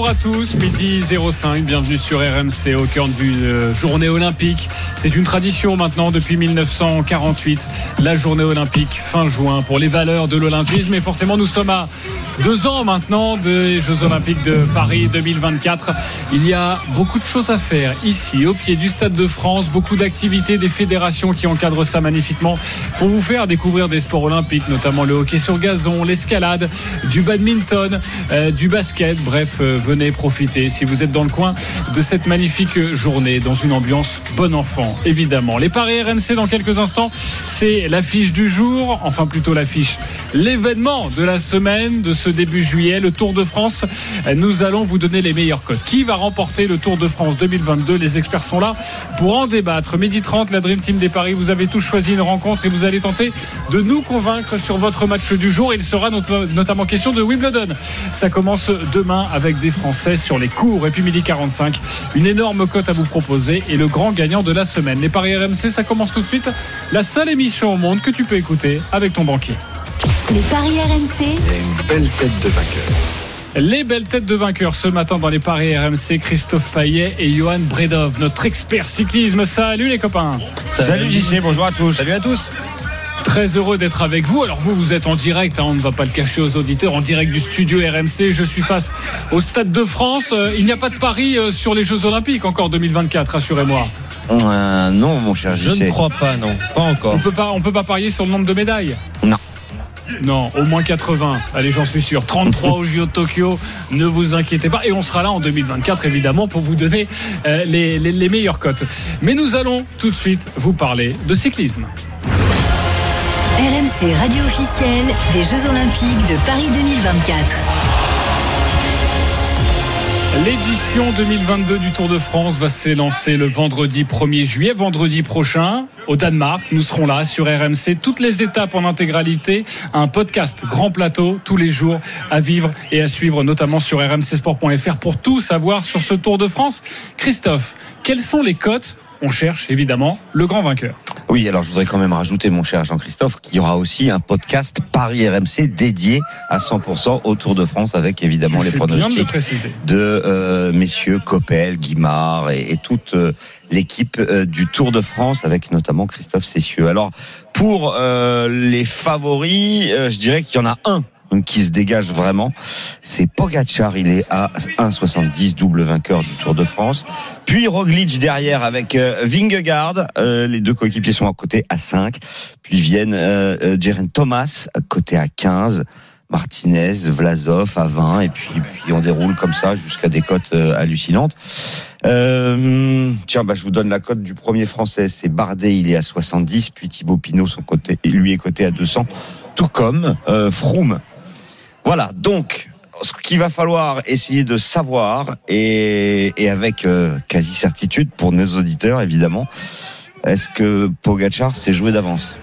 Bonjour à tous, midi 05, bienvenue sur RMC au cœur d'une euh, journée olympique. C'est une tradition maintenant depuis 1948, la journée olympique fin juin pour les valeurs de l'olympisme. Et forcément, nous sommes à deux ans maintenant des Jeux olympiques de Paris 2024. Il y a beaucoup de choses à faire ici, au pied du Stade de France, beaucoup d'activités, des fédérations qui encadrent ça magnifiquement pour vous faire découvrir des sports olympiques, notamment le hockey sur gazon, l'escalade, du badminton, euh, du basket. Bref, euh, venez profiter si vous êtes dans le coin de cette magnifique journée dans une ambiance bon enfant, évidemment. Les paris RMC dans quelques instants, c'est l'affiche du jour, enfin plutôt l'affiche, l'événement de la semaine de ce début juillet, le Tour de France. Nous allons vous donner les meilleurs codes. Qui va remporter le Tour de France 2022 Les experts sont là pour en débattre. Midi 30, la Dream Team des paris, vous avez tous choisi une rencontre et vous allez tenter de nous convaincre sur votre match du jour. Il sera notamment question de Wimbledon. Ça commence demain avec des Français sur les cours. Et puis midi 45, une énorme cote à vous proposer et le grand gagnant de la semaine. Les paris RMC, ça commence tout de suite. La seule émission au monde que tu peux écouter avec ton banquier. Les paris RMC, une belle tête de vainqueur. Les belles têtes de vainqueurs ce matin dans les paris RMC, Christophe Paillet et Johan Bredov, notre expert cyclisme. Salut les copains. Salut, JC, bonjour à tous. Salut à tous. Très heureux d'être avec vous. Alors vous, vous êtes en direct, hein, on ne va pas le cacher aux auditeurs, en direct du studio RMC. Je suis face au Stade de France. Euh, il n'y a pas de pari euh, sur les Jeux Olympiques encore 2024, rassurez-moi. Euh, non, mon cher. Je ne crois pas, non. Pas encore. On peut pas, on peut pas parier sur le nombre de médailles? Non. Non, au moins 80. Allez, j'en suis sûr. 33 au JO de Tokyo. Ne vous inquiétez pas. Et on sera là en 2024, évidemment, pour vous donner euh, les, les, les meilleures cotes. Mais nous allons tout de suite vous parler de cyclisme. RMC radio officielle des Jeux Olympiques de Paris 2024. L'édition 2022 du Tour de France va s'élancer le vendredi 1er juillet, vendredi prochain, au Danemark. Nous serons là sur RMC, toutes les étapes en intégralité, un podcast grand plateau tous les jours à vivre et à suivre, notamment sur rmcsport.fr pour tout savoir sur ce Tour de France. Christophe, quelles sont les cotes on cherche évidemment le grand vainqueur. Oui, alors je voudrais quand même rajouter, mon cher Jean-Christophe, qu'il y aura aussi un podcast Paris RMC dédié à 100% au Tour de France avec évidemment Tu les de pronostics de euh, messieurs Coppel, Guimard et, et toute euh, l'équipe euh, du Tour de France avec notamment Christophe Cessieux. Alors pour les favoris, je dirais qu'il y en a un qui se dégage vraiment, c'est Pogacar, il est à 1,70, double vainqueur du Tour de France. Puis Roglic derrière avec euh, Vingegaard, euh, les deux coéquipiers sont à côté à 5. Puis viennent euh, euh, Geraint Thomas, côté à 15. Martinez, Vlasov à 20 et puis, on déroule comme ça jusqu'à des cotes hallucinantes. Tiens, bah, je vous donne la cote du premier français, c'est Bardet, il est à 70, puis Thibaut Pinot, son côté, lui est coté à 200, tout comme euh, Froome. Voilà, donc ce qu'il va falloir essayer de savoir et, avec euh, quasi certitude pour nos auditeurs évidemment, est-ce que Pogachar s'est joué d'avance?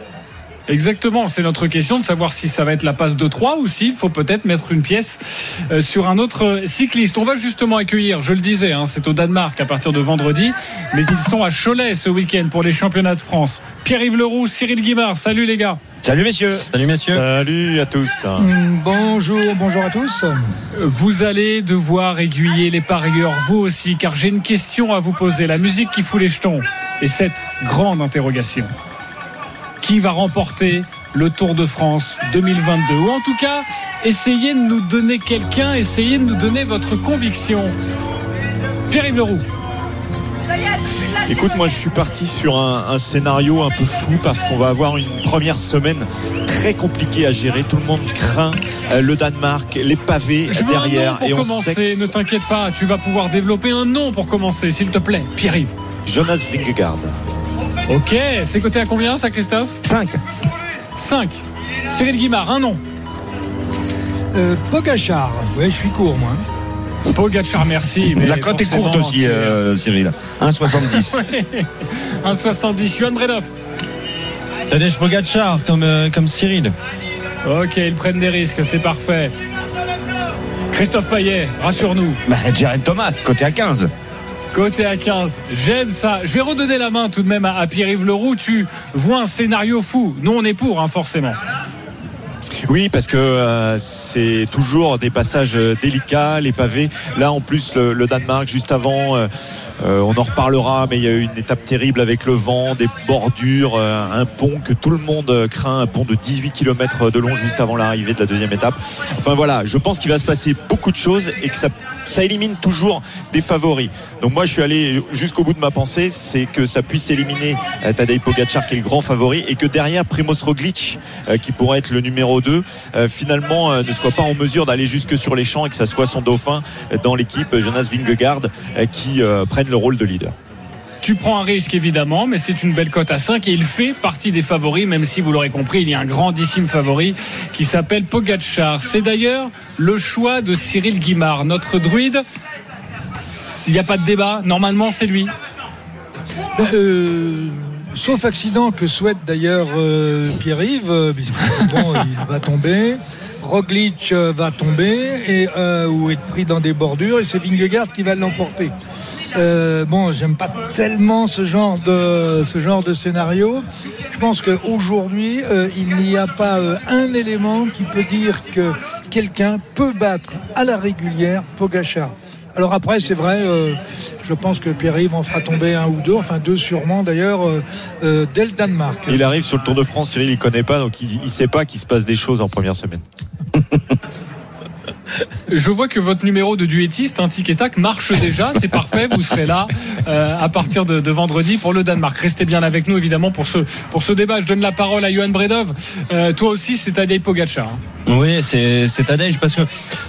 Exactement, c'est notre question de savoir si ça va être la passe de 3 ou s'il faut peut-être mettre une pièce euh, sur un autre cycliste. On va justement accueillir, je le disais, hein, c'est au Danemark à partir de vendredi, mais ils sont à Cholet ce week-end pour les championnats de France. Pierre-Yves Leroux, Cyril Guimard, salut les gars. Salut messieurs Salut messieurs. Salut à tous. Mm, Bonjour, bonjour à tous. Vous allez devoir aiguiller les parieurs, vous aussi, car j'ai une question à vous poser. La musique qui fout les jetons et cette grande interrogation. Qui va remporter le Tour de France 2022 Ou en tout cas, essayez de nous donner quelqu'un, essayez de nous donner votre conviction. Pierre-Yves Leroux. Écoute, moi je suis parti sur un, un scénario un peu fou parce qu'on va avoir une première semaine très compliquée à gérer. Tout le monde craint euh, le Danemark, les pavés Je veux derrière. un nom et pour on commencer, ne t'inquiète pas, tu vas pouvoir développer un nom pour commencer, s'il te plaît. Pierre-Yves. Jonas Vingegaard. Ok, c'est coté à combien ça, Christophe 5 5. Cyril Guimard, un nom. Euh, Pogachar, ouais, je suis court moi. Pogacar, merci. mais La cote est courte aussi c'est- euh, Cyril 1,70 Un 70. Johan Bredov. Tadej Pogacar comme, euh, comme Cyril. Ok, ils prennent des risques, c'est parfait. Christophe Payet, rassure-nous. Bah, Jaren Thomas, côté à 15. Côté à 15, j'aime ça. Je vais redonner la main tout de même à, Pierre-Yves Leroux. Tu vois un scénario fou. Nous, on est pour, hein, forcément. Oui, parce que euh, c'est toujours des passages euh, délicats, les pavés. Là, en plus, le, Danemark, juste avant, euh, on en reparlera, mais il y a eu une étape terrible avec le vent, des bordures, un pont que tout le monde craint, un pont de 18 km de long juste avant l'arrivée de la deuxième étape. Enfin voilà, je pense qu'il va se passer beaucoup de choses et que ça, ça élimine toujours des favoris. Donc moi, je suis allé jusqu'au bout de ma pensée, c'est que ça puisse éliminer euh, Tadej Pogacar qui est le grand favori et que derrière Primoz Roglic, euh, qui pourrait être le numéro 2, euh, finalement ne soit pas en mesure d'aller jusque sur les champs et que ça soit son dauphin dans l'équipe, Jonas Vingegaard, qui prenne le rôle de leader. Tu prends un risque évidemment, mais c'est une belle cote à 5 et il fait partie des favoris, même si vous l'aurez compris, il y a un grandissime favori qui s'appelle Pogacar. C'est d'ailleurs le choix de Cyril Guimard, notre druide. Il n'y a pas de débat, normalement c'est lui. Ben, euh, sauf accident que souhaite d'ailleurs euh, Pierre-Yves, euh, il va tomber. Roglic va tomber et, ou être pris dans des bordures et c'est Vingegaard qui va l'emporter. Euh, bon, j'aime pas tellement ce genre de ce genre de scénario. Je pense qu'aujourd'hui, euh, il n'y a pas euh, un élément qui peut dire que quelqu'un peut battre à la régulière Pogachar. Alors après, c'est vrai, euh, je pense que Pierre-Yves en fera tomber un ou deux, enfin deux sûrement d'ailleurs, euh, euh, dès le Danemark. Il arrive sur le Tour de France, Cyril, il connaît pas, donc il, il sait pas qu'il se passe des choses en première semaine. Je vois que votre numéro de duettiste, un tic et tac, marche déjà. C'est parfait. Vous serez là euh, à partir de, vendredi pour le Danemark. Restez bien avec nous, évidemment, pour ce, pour ce débat. Je donne la parole à Johan Bredov. Euh, toi aussi, c'est Tadej Pogacar. hein. Oui, c'est Tadej parce que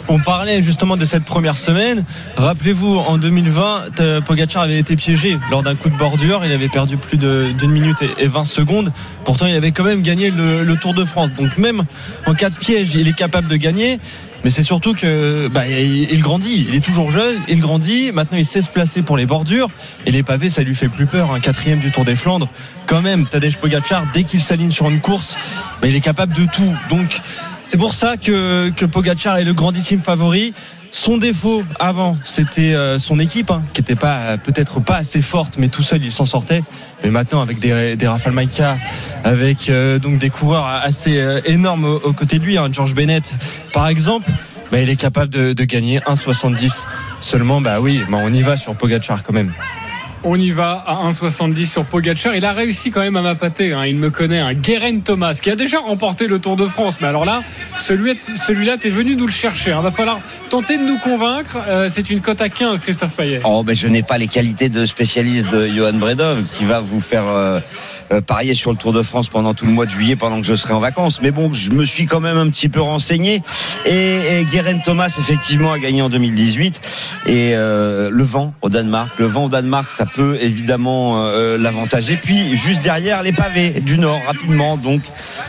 on parlait justement de cette première semaine. Rappelez-vous, en 2020, T- Pogacar avait été piégé lors d'un coup de bordure. Il avait perdu plus d'une minute et, et 20 secondes. Pourtant, il avait quand même gagné le Tour de France. Donc même en cas de piège, il est capable de gagner. Mais c'est surtout que bah, il, grandit, il est toujours jeune, il grandit. Maintenant, il sait se placer pour les bordures et les pavés, ça lui fait plus peur. Un quatrième du Tour des Flandres, quand même. Tadej Pogacar, dès qu'il s'aligne sur une course, bah, il est capable de tout. Donc c'est pour ça que, que Pogacar est le grandissime favori. Son défaut avant, c'était euh, son équipe, hein, qui était pas euh, peut-être pas assez forte, mais tout seul il s'en sortait. Mais maintenant, avec des, des Rafael Maïka, avec euh, donc des coureurs assez énormes aux, côtés de lui, hein, George Bennett par exemple, bah, il est capable de, gagner 1,70 seulement. Bah oui, bah, on y va sur Pogacar quand même. On y va à 1,70 sur Pogacar. Il a réussi quand même à m'appâter. hein. Il me connaît, un Guerin Thomas, qui a déjà remporté le Tour de France. Mais alors là, celui- celui-là, t'es venu nous le chercher. Il va falloir tenter de nous convaincre. Euh, c'est une cote à 15, Christophe Payet. Oh, ben je n'ai pas les qualités de spécialiste de Johan Bredov qui va vous faire euh, euh, parier sur le Tour de France pendant tout le mois de juillet pendant que je serai en vacances. Mais bon, je me suis quand même un petit peu renseigné. Et, et Guerin Thomas, effectivement, a gagné en 2018. Et euh, le vent au Danemark. Le vent au Danemark, ça peut évidemment euh, l'avantager. Puis juste derrière, les pavés du Nord, rapidement. Donc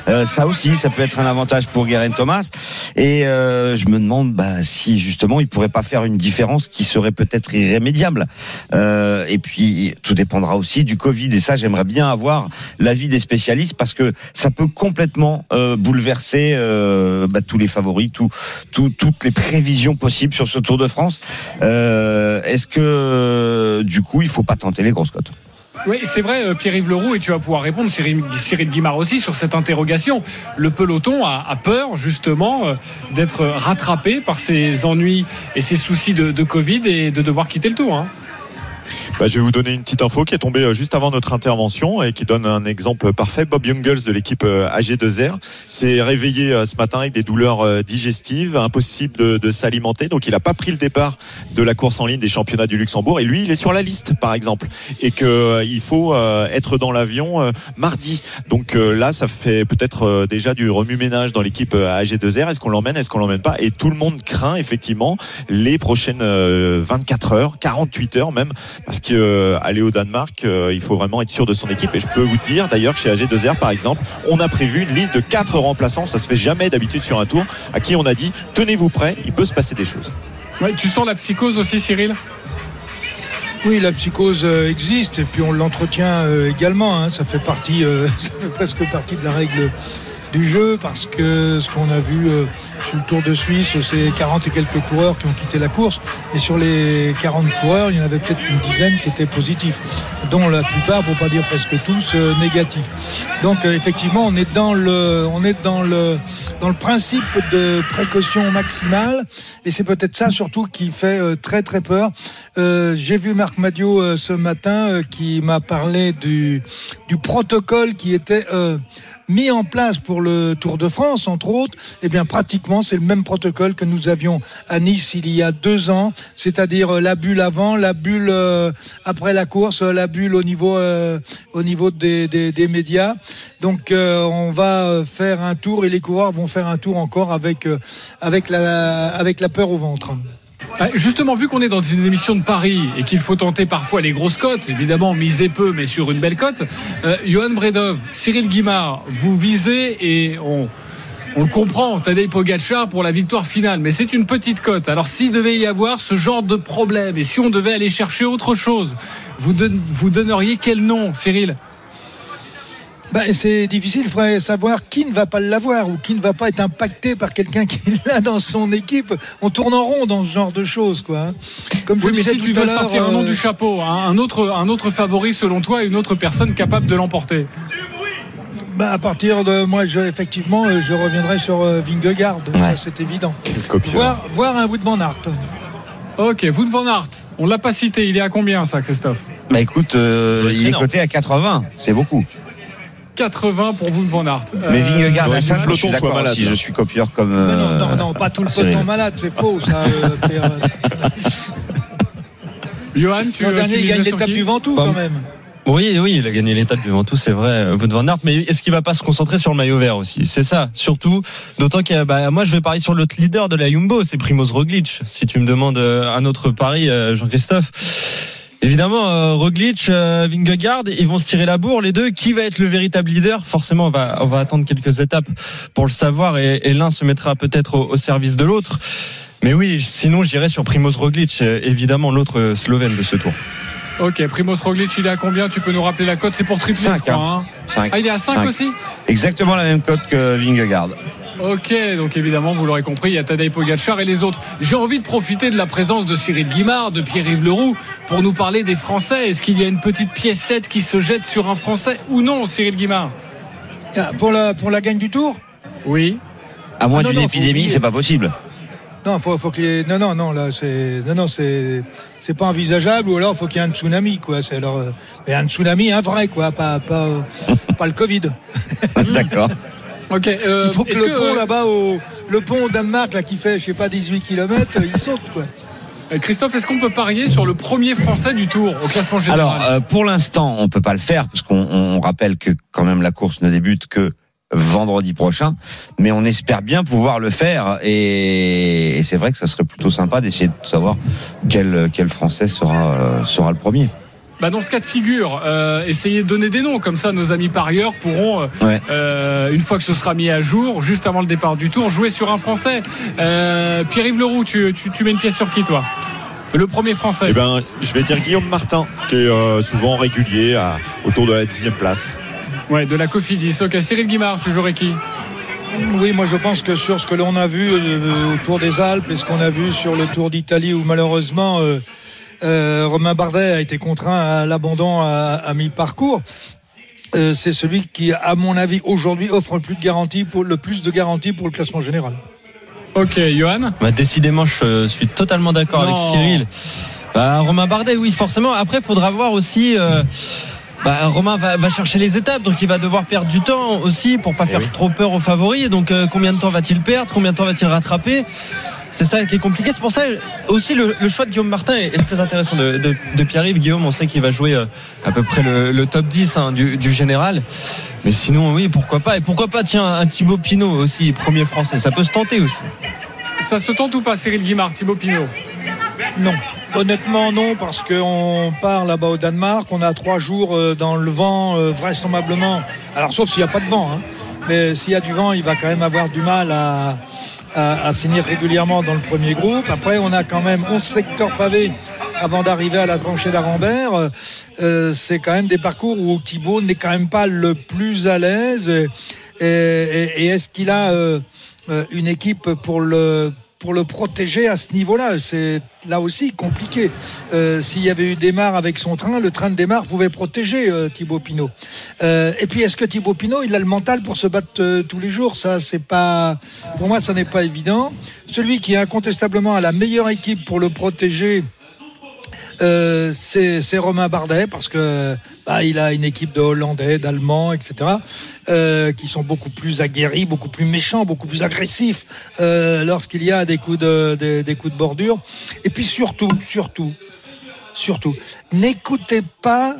euh, ça aussi, ça peut être un avantage pour Guerin Thomas. Et euh, je me demande bah, si justement il pourrait pas faire une différence qui serait peut-être irrémédiable. Euh, et puis tout dépendra aussi du Covid. Et ça, j'aimerais bien avoir l'avis des spécialistes parce que ça peut complètement euh, bouleverser euh, bah, tous les favoris, tout, tout- toutes les prévisions possibles sur ce Tour de France. Euh, Est-ce que du coup, il faut pas tenter les grosses cotes? Oui, c'est vrai, Pierre-Yves Leroux, et tu vas pouvoir répondre, Cyril, Guimard aussi, sur cette interrogation. Le peloton a, peur, justement, d'être rattrapé par ses ennuis et ses soucis de, de Covid et de devoir quitter le tour. hein. Bah, je vais vous donner une petite info qui est tombée euh, juste avant notre intervention et qui donne un exemple parfait. Bob Jungels de l'équipe euh, AG2R s'est réveillé euh, ce matin avec des douleurs digestives, impossible de, s'alimenter. Donc il n'a pas pris le départ de la course en ligne des championnats du Luxembourg. Et lui, il est sur la liste, par exemple. Et que il faut être dans l'avion mardi. Donc là, ça fait peut-être déjà du remue-ménage dans l'équipe euh, AG2R. Est-ce qu'on l'emmène? Est-ce qu'on l'emmène pas? Et tout le monde craint effectivement les prochaines euh, 24 heures, 48 heures même, parce euh, aller au Danemark, euh, il faut vraiment être sûr de son équipe. Et je peux vous dire d'ailleurs que chez AG2R par exemple, on a prévu une liste de quatre remplaçants. Ça se fait jamais d'habitude sur un tour. À qui on a dit tenez-vous prêts, il peut se passer des choses. Ouais, tu sens la psychose aussi, Cyril? Oui, la psychose euh, existe et puis on l'entretient également. hein. Ça fait partie, euh, ça fait presque partie de la règle du jeu parce que ce qu'on a vu euh, sur le Tour de Suisse, c'est 40 et quelques coureurs qui ont quitté la course. Et sur les 40 coureurs, il y en avait peut-être une dizaine qui étaient positifs, dont la plupart, pour pas dire presque tous, euh, négatifs. Donc euh, effectivement, on est dans le, on est dans le, dans le principe de précaution maximale. Et c'est peut-être ça surtout qui fait très très peur. Euh, J'ai vu Marc Madio euh, ce matin qui m'a parlé du, du protocole qui était euh, mis en place pour le Tour de France, entre autres, eh bien pratiquement c'est le même protocole que nous avions à Nice il y a deux ans, c'est-à-dire euh, la bulle avant, la bulle euh, après la course, euh, la bulle au niveau euh, au niveau des, des, des médias. Donc euh, on va euh, faire un tour et les coureurs vont faire un tour encore avec avec la avec la peur au ventre. Ah, Justement, vu qu'on est dans une émission de Paris et qu'il faut tenter parfois les grosses cotes, évidemment miser peu, mais sur une belle cote, euh, Johan Bredov, Cyril Guimard, vous visez et on, le comprend, Tadej Pogacar pour la victoire finale, mais c'est une petite cote. Alors s'il devait y avoir ce genre de problème et si on devait aller chercher autre chose, vous donneriez quel nom, Cyril? Ben, c'est difficile, il faudrait savoir qui ne va pas l'avoir ou qui ne va pas être impacté par quelqu'un qui l'a dans son équipe. On tourne en rond dans ce genre de choses, quoi. hein. Comme je Oui, mais disais si tu tout à veux l'heure, sortir un nom euh, du chapeau, hein, un, autre, un autre favori selon toi, une autre personne capable de l'emporter. ben, à partir de moi, je, effectivement, euh, je reviendrai sur euh, Vingegaard, Ouais. ça c'est évident. Voir, voir un Wood van Aert. Ok, Wout van Aert, on l'a pas cité, il est à combien ça, Christophe? Bah écoute, euh, il est coté à 80, c'est beaucoup. 80 pour Wout van Aert. Mais Euh, Vingegaard que 5, le je peloton suis soit malade, si je suis copieur comme. Non, euh, non, non, pas tout le peloton malade, c'est faux, ça. euh. Johan, tu, tu dernier, il gagne l'étape du Ventoux, quand même. Oui, oui, il a gagné l'étape du Ventoux, c'est vrai, euh, Wout van Aert. Mais est-ce qu'il va pas se concentrer sur le maillot vert aussi? C'est ça, surtout. D'autant que bah, moi, je vais parier sur l'autre leader de la Jumbo, c'est Primoz Roglic. Si tu me demandes euh, un autre pari, euh, Jean-Christophe. Évidemment, euh, Roglic, euh, Vingegaard, ils vont se tirer la bourre, les deux. Qui va être le véritable leader? Forcément, on va, on va attendre quelques étapes pour le savoir, et, et l'un se mettra peut-être au, au service de l'autre. Mais oui, sinon, j'irai sur Primoz Roglic, euh, évidemment l'autre Slovène de ce tour. Ok, Primoz Roglic, il est à combien? Tu peux nous rappeler la cote? C'est pour tripler, Cinq, je crois. hein. Cinq. Ah, il est à 5 Cinq. aussi? Exactement la même cote que Vingegaard. Ok, donc évidemment, vous l'aurez compris, il y a Tadej Pogacar et les autres. J'ai envie de profiter de la présence de Cyril Guimard, de Pierre-Yves Leroux, pour nous parler des Français. Est-ce qu'il y a une petite piécette qui se jette sur un Français ou non, Cyril Guimard? Ah, Pour la, pour la gagne du tour? Oui. À moins Ah d'une épidémie, c'est pas possible. Non, faut, faut qu'il y ait- non, non, non, là, c'est, non, non, c'est, c'est pas envisageable. Ou alors, faut qu'il y ait un tsunami, quoi. C'est alors, euh, mais un tsunami, un vrai, quoi, pas, pas, pas le Covid. D'accord. Ok. euh, Il faut que le pont euh, là-bas, au, le pont au Danemark, là, qui fait, je sais pas, 18 km, il saute, quoi. euh, Christophe, est-ce qu'on peut parier sur le premier Français du Tour au classement général Alors, euh, pour l'instant, on peut pas le faire parce qu'on on rappelle que quand même la course ne débute que vendredi prochain, mais on espère bien pouvoir le faire et, et c'est vrai que ça serait plutôt sympa d'essayer de savoir quel quel Français sera euh, sera le premier. Bah, dans ce cas de figure, euh, essayez de donner des noms, comme ça nos amis parieurs pourront, euh, Ouais. euh, une fois que ce sera mis à jour, juste avant le départ du tour, jouer sur un Français. Euh, Pierre-Yves Leroux, tu, tu, tu mets une pièce sur qui toi? Le premier Français. Eh ben, je vais dire Guillaume Martin, qui est euh, souvent régulier à, autour de la dixième place. Ouais, de la Cofidis. Ok, Cyril Guimard, tu jouerais qui? Oui, moi je pense que sur ce que l'on a vu euh, au Tour des Alpes et ce qu'on a vu sur le Tour d'Italie où malheureusement euh, euh, Romain Bardet a été contraint à l'abandon à, à mi-parcours, euh, c'est celui qui, à mon avis, aujourd'hui offre le plus de garantie pour le plus de garantie pour le classement général. Ok, Johan Bah, décidément, je suis totalement d'accord avec. Cyril. Bah, Romain Bardet, oui, forcément. Après, il faudra voir aussi. euh, bah, Romain va, va chercher les étapes, donc il va devoir perdre du temps aussi pour pas faire oui. trop peur aux favoris. Donc, euh, combien de temps va-t-il perdre? Combien de temps va-t-il rattraper? C'est ça qui est compliqué. C'est pour ça aussi le, le choix de Guillaume Martin est, est très intéressant de, de- de Pierre-Yves. Guillaume, on sait qu'il va jouer euh, à peu près le, le top 10 hein, du, du général. Mais sinon, oui, pourquoi pas Et pourquoi pas, tiens, un Thibaut Pinot aussi, premier français. Ça peut se tenter aussi. Ça se tente ou pas, Cyril Guimard, Thibaut Pinot? Non. Honnêtement, non, parce qu'on part là-bas au Danemark, on a trois jours euh, dans le vent, euh, vraisemblablement. Alors, sauf s'il n'y a pas de vent, hein. mais s'il y a du vent, il va quand même avoir du mal à, à, à finir régulièrement dans le premier groupe. Après, on a quand même 11 secteurs pavés avant d'arriver à la tranchée d'Arambert. Euh, c'est quand même des parcours où Thibaut n'est quand même pas le plus à l'aise. Et, est-ce qu'il a euh, euh, une équipe pour le pour le protéger à ce niveau-là C'est là aussi compliqué. Euh, S'il y avait eu Desmar avec son train, le train de Desmar pouvait protéger euh, Thibaut Pinot. Euh, et puis, est-ce que Thibaut Pinot, il a le mental pour se battre euh, tous les jours? Ça, c'est pas. Pour moi, ça n'est pas évident. Celui qui incontestablement a la meilleure équipe pour le protéger, c'est Romain Bardet parce que bah, il a une équipe de Hollandais, d'Allemands, etc. euh, qui sont beaucoup plus aguerris, beaucoup plus méchants, beaucoup plus agressifs euh, lorsqu'il y a des coups de bordure. Et puis surtout, surtout, surtout, n'écoutez pas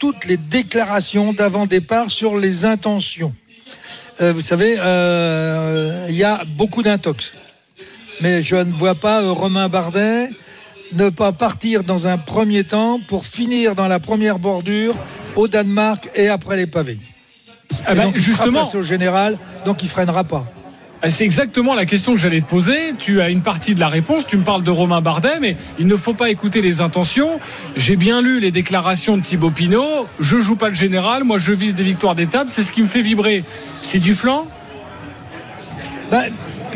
toutes les déclarations d'avant départ sur les intentions. Euh, vous savez, il y a beaucoup d'intox. Mais je ne vois pas Romain Bardet ne pas partir dans un premier temps pour finir dans la première bordure au Danemark et après les pavés. Ah bah, donc il sera justement, passé au général, donc il freinera pas. Ah, C'est exactement la question que j'allais te poser. Tu as une partie de la réponse. Tu me parles de Romain Bardet, mais il ne faut pas écouter les intentions. J'ai bien lu les déclarations de Thibaut Pinot. Je joue pas le général. Moi, je vise des victoires d'étape. C'est ce qui me fait vibrer. C'est du flanc?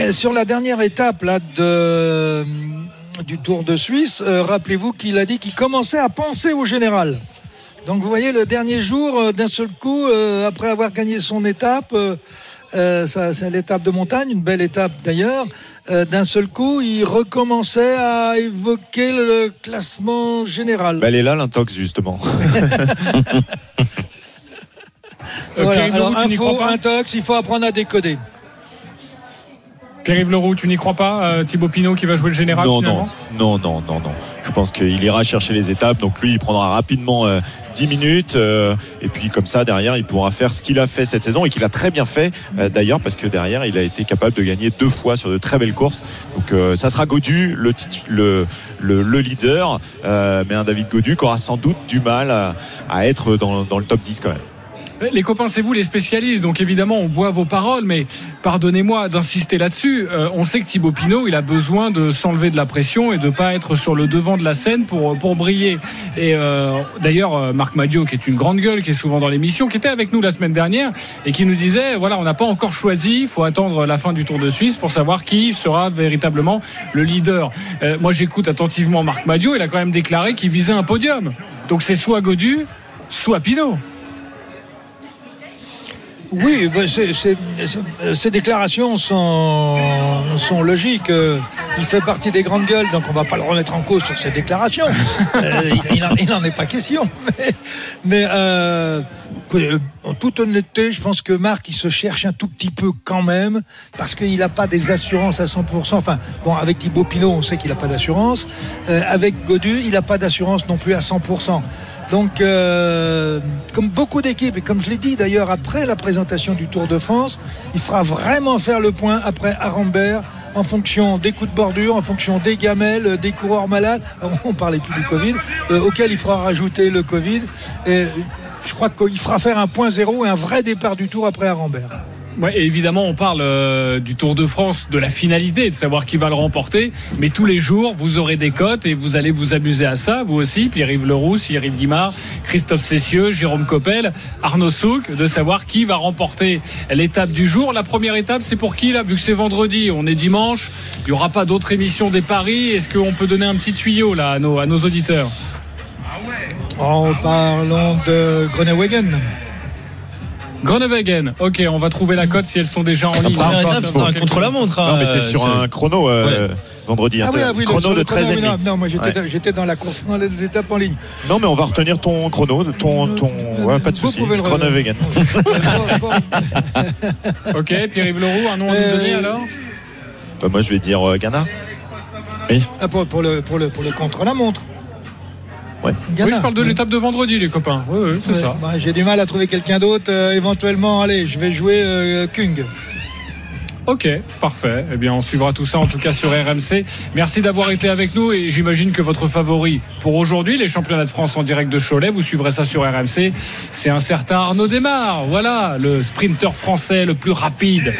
Euh, sur la dernière étape là, de, du Tour de Suisse, euh, rappelez-vous qu'il a dit qu'il commençait à penser au général. Donc vous voyez, le dernier jour, euh, d'un seul coup, euh, après avoir gagné son étape, euh, euh, c'est l'étape de montagne, une belle étape d'ailleurs, euh, d'un seul coup, il recommençait à évoquer le classement général. Bah, elle est là l'intox justement. Voilà. Alors info, intox, il faut apprendre à décoder. Pierre-Yves Leroux, tu n'y crois pas euh, Thibaut Pinot qui va jouer le général non, non, non, non, non, non. Je pense qu'il ira chercher les étapes. Donc lui, il prendra rapidement euh, 10 minutes. euh, et puis comme ça, derrière, il pourra faire ce qu'il a fait cette saison et qu'il a très bien fait euh, d'ailleurs, parce que derrière, il a été capable de gagner deux fois sur de très belles courses. Donc euh, ça sera Godu, le, titu- le, le, le leader. euh, mais un David Godu qui aura sans doute du mal à, à être dans, dans le top 10 quand même. Les copains, c'est vous les spécialistes, donc évidemment on boit vos paroles, mais pardonnez-moi d'insister là-dessus. Euh, on sait que Thibaut Pinot, il a besoin de s'enlever de la pression et de pas être sur le devant de la scène pour pour briller. Et euh, d'ailleurs, euh, Marc Madio, qui est une grande gueule, qui est souvent dans l'émission, qui était avec nous la semaine dernière et qui nous disait, voilà, on n'a pas encore choisi, il faut attendre la fin du Tour de Suisse pour savoir qui sera véritablement le leader. Moi, j'écoute attentivement Marc Madio, il a quand même déclaré qu'il visait un podium. Donc c'est soit Godu, soit Pinot. Oui, ben, ces déclarations sont, sont logiques. Euh, Il fait partie des grandes gueules, donc on va pas le remettre en cause sur ses déclarations. Euh, il- il en- il n'en est pas question. Mais, mais, euh, euh, en toute honnêteté, je pense que Marc, il se cherche un tout petit peu quand même, parce qu'il n'a pas des assurances à 100%. Enfin, bon, avec Thibaut Pinot, on sait qu'il n'a pas d'assurance. Euh, avec Godu, il n'a pas d'assurance non plus à 100%. Donc, euh, comme beaucoup d'équipes, et comme je l'ai dit d'ailleurs après la présentation du Tour de France, il fera vraiment faire le point après Arambert en fonction des coups de bordure, en fonction des gamelles, euh, des coureurs malades. On parlait plus du Covid, euh, auquel il fera rajouter le Covid. Je crois qu'il fera faire un point zéro et un vrai départ du Tour après Arambert. Évidemment, on parle euh, du Tour de France, de la finalité, de savoir qui va le remporter. Mais tous les jours, vous aurez des cotes et vous allez vous amuser à ça, vous aussi. Pierre-Yves Leroux, Cyril Guimard, Christophe Cessieux, Jérôme Coppel, Arnaud Souk, de savoir qui va remporter l'étape du jour. La première étape, c'est pour qui là? Vu que c'est vendredi, on est dimanche, il n'y aura pas d'autres émissions des paris. Est-ce qu'on peut donner un petit tuyau là à nos auditeurs? En parlant de Groenewegen. Groenewegen, ok, on va trouver la cote si elles sont déjà en ligne. La étape, c'est un contre-la-montre. hein, non, mais t'es euh, sur un chrono, euh, vendredi. Ah hein, oui, ah oui, chrono de le 13 chrono, et demi. non, non, moi j'étais Ouais. dans- j'étais dans la course, dans les étapes en ligne. Non, mais on va retenir ton chrono, ton, ton, ouais, pas de Vous souci. pouvez le Chrono retenir. vegan. Ok, Pierre-Yves Leroux, un nom à nous Euh, donner alors? Bah, moi, je vais dire euh, Ghana. Ah, pour, pour le, pour le, pour le contre-la-montre. Ouais. Oui, je parle de l'étape de vendredi, les copains. Oui, oui, c'est Ouais, ça. bah, J'ai du mal à trouver quelqu'un d'autre. euh, éventuellement, allez, je vais jouer euh, Kung. Ok, parfait. Eh bien, on suivra tout ça en tout cas sur RMC. Merci d'avoir été avec nous et j'imagine que votre favori pour aujourd'hui, les championnats de France en direct de Cholet, vous suivrez ça sur RMC. C'est un certain Arnaud Desmar. Voilà, le sprinter français le plus rapide.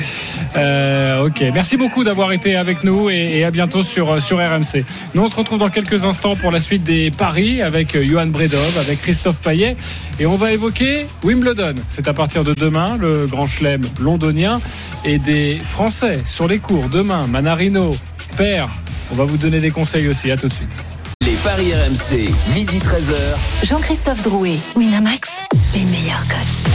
Euh, ok, merci beaucoup d'avoir été avec nous et, à bientôt sur, sur RMC. Nous, on se retrouve dans quelques instants pour la suite des paris avec Johan Bredov, avec Christophe Payet et on va évoquer Wimbledon. C'est à partir de demain, le grand chelem londonien et des Français sur les cours demain. Manarino, Père, on va vous donner des conseils aussi. À tout de suite. Les paris RMC, midi 13h. Jean-Christophe Drouet, Winamax, les meilleurs codes.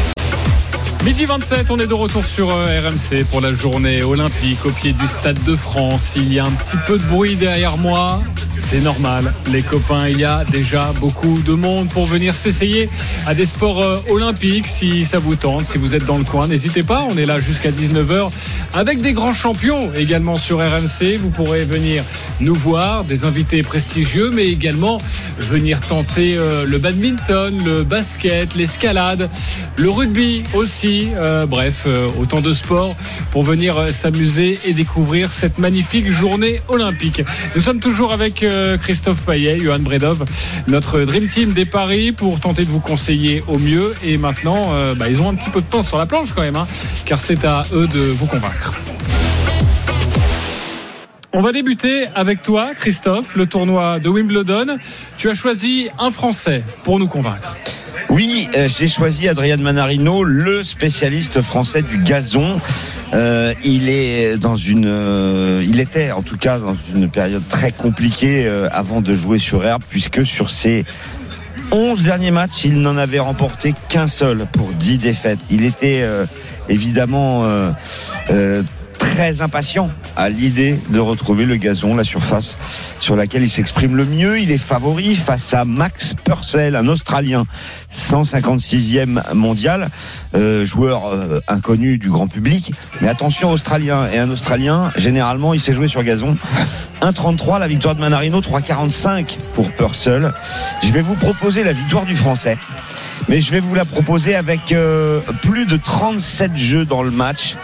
Midi 27, on est de retour sur euh, RMC pour la journée olympique au pied du Stade de France. Il y a un petit peu de bruit derrière moi, c'est normal. Les copains, il y a déjà beaucoup de monde pour venir s'essayer à des sports euh, olympiques si ça vous tente, si vous êtes dans le coin. N'hésitez pas, on est là jusqu'à 19h avec des grands champions également sur RMC. Vous pourrez venir nous voir, des invités prestigieux, mais également venir tenter euh, le badminton, le basket, l'escalade, le rugby aussi. Euh, bref, euh, autant de sports pour venir euh, s'amuser et découvrir cette magnifique journée olympique. Nous sommes toujours avec Christophe Payet, Johan Bredov, notre Dream Team des paris pour tenter de vous conseiller au mieux. Et maintenant, bah, ils ont un petit peu de temps sur la planche quand même, hein, car c'est à eux de vous convaincre. On va débuter avec toi, Christophe, le tournoi de Wimbledon. Tu as choisi un Français pour nous convaincre. Oui, euh, j'ai choisi Adrien Manarino, le spécialiste français du gazon. Euh, il est dans une, euh, il était en tout cas dans une période très compliquée avant de jouer sur herbe, puisque sur ses 11 derniers matchs, il n'en avait remporté qu'un seul pour 10 défaites. Il était évidemment très impatient à l'idée de retrouver le gazon, la surface sur laquelle il s'exprime le mieux. Il est favori face à Max Purcell, un Australien, 156e mondial, euh, joueur euh, inconnu du grand public. Mais attention, Australien et un Australien, généralement, il s'est joué sur gazon. 1,33 la victoire de Manarino, 3,45 pour Purcell. Je vais vous proposer la victoire du Français. Mais je vais vous la proposer avec euh, plus de 37 jeux dans le match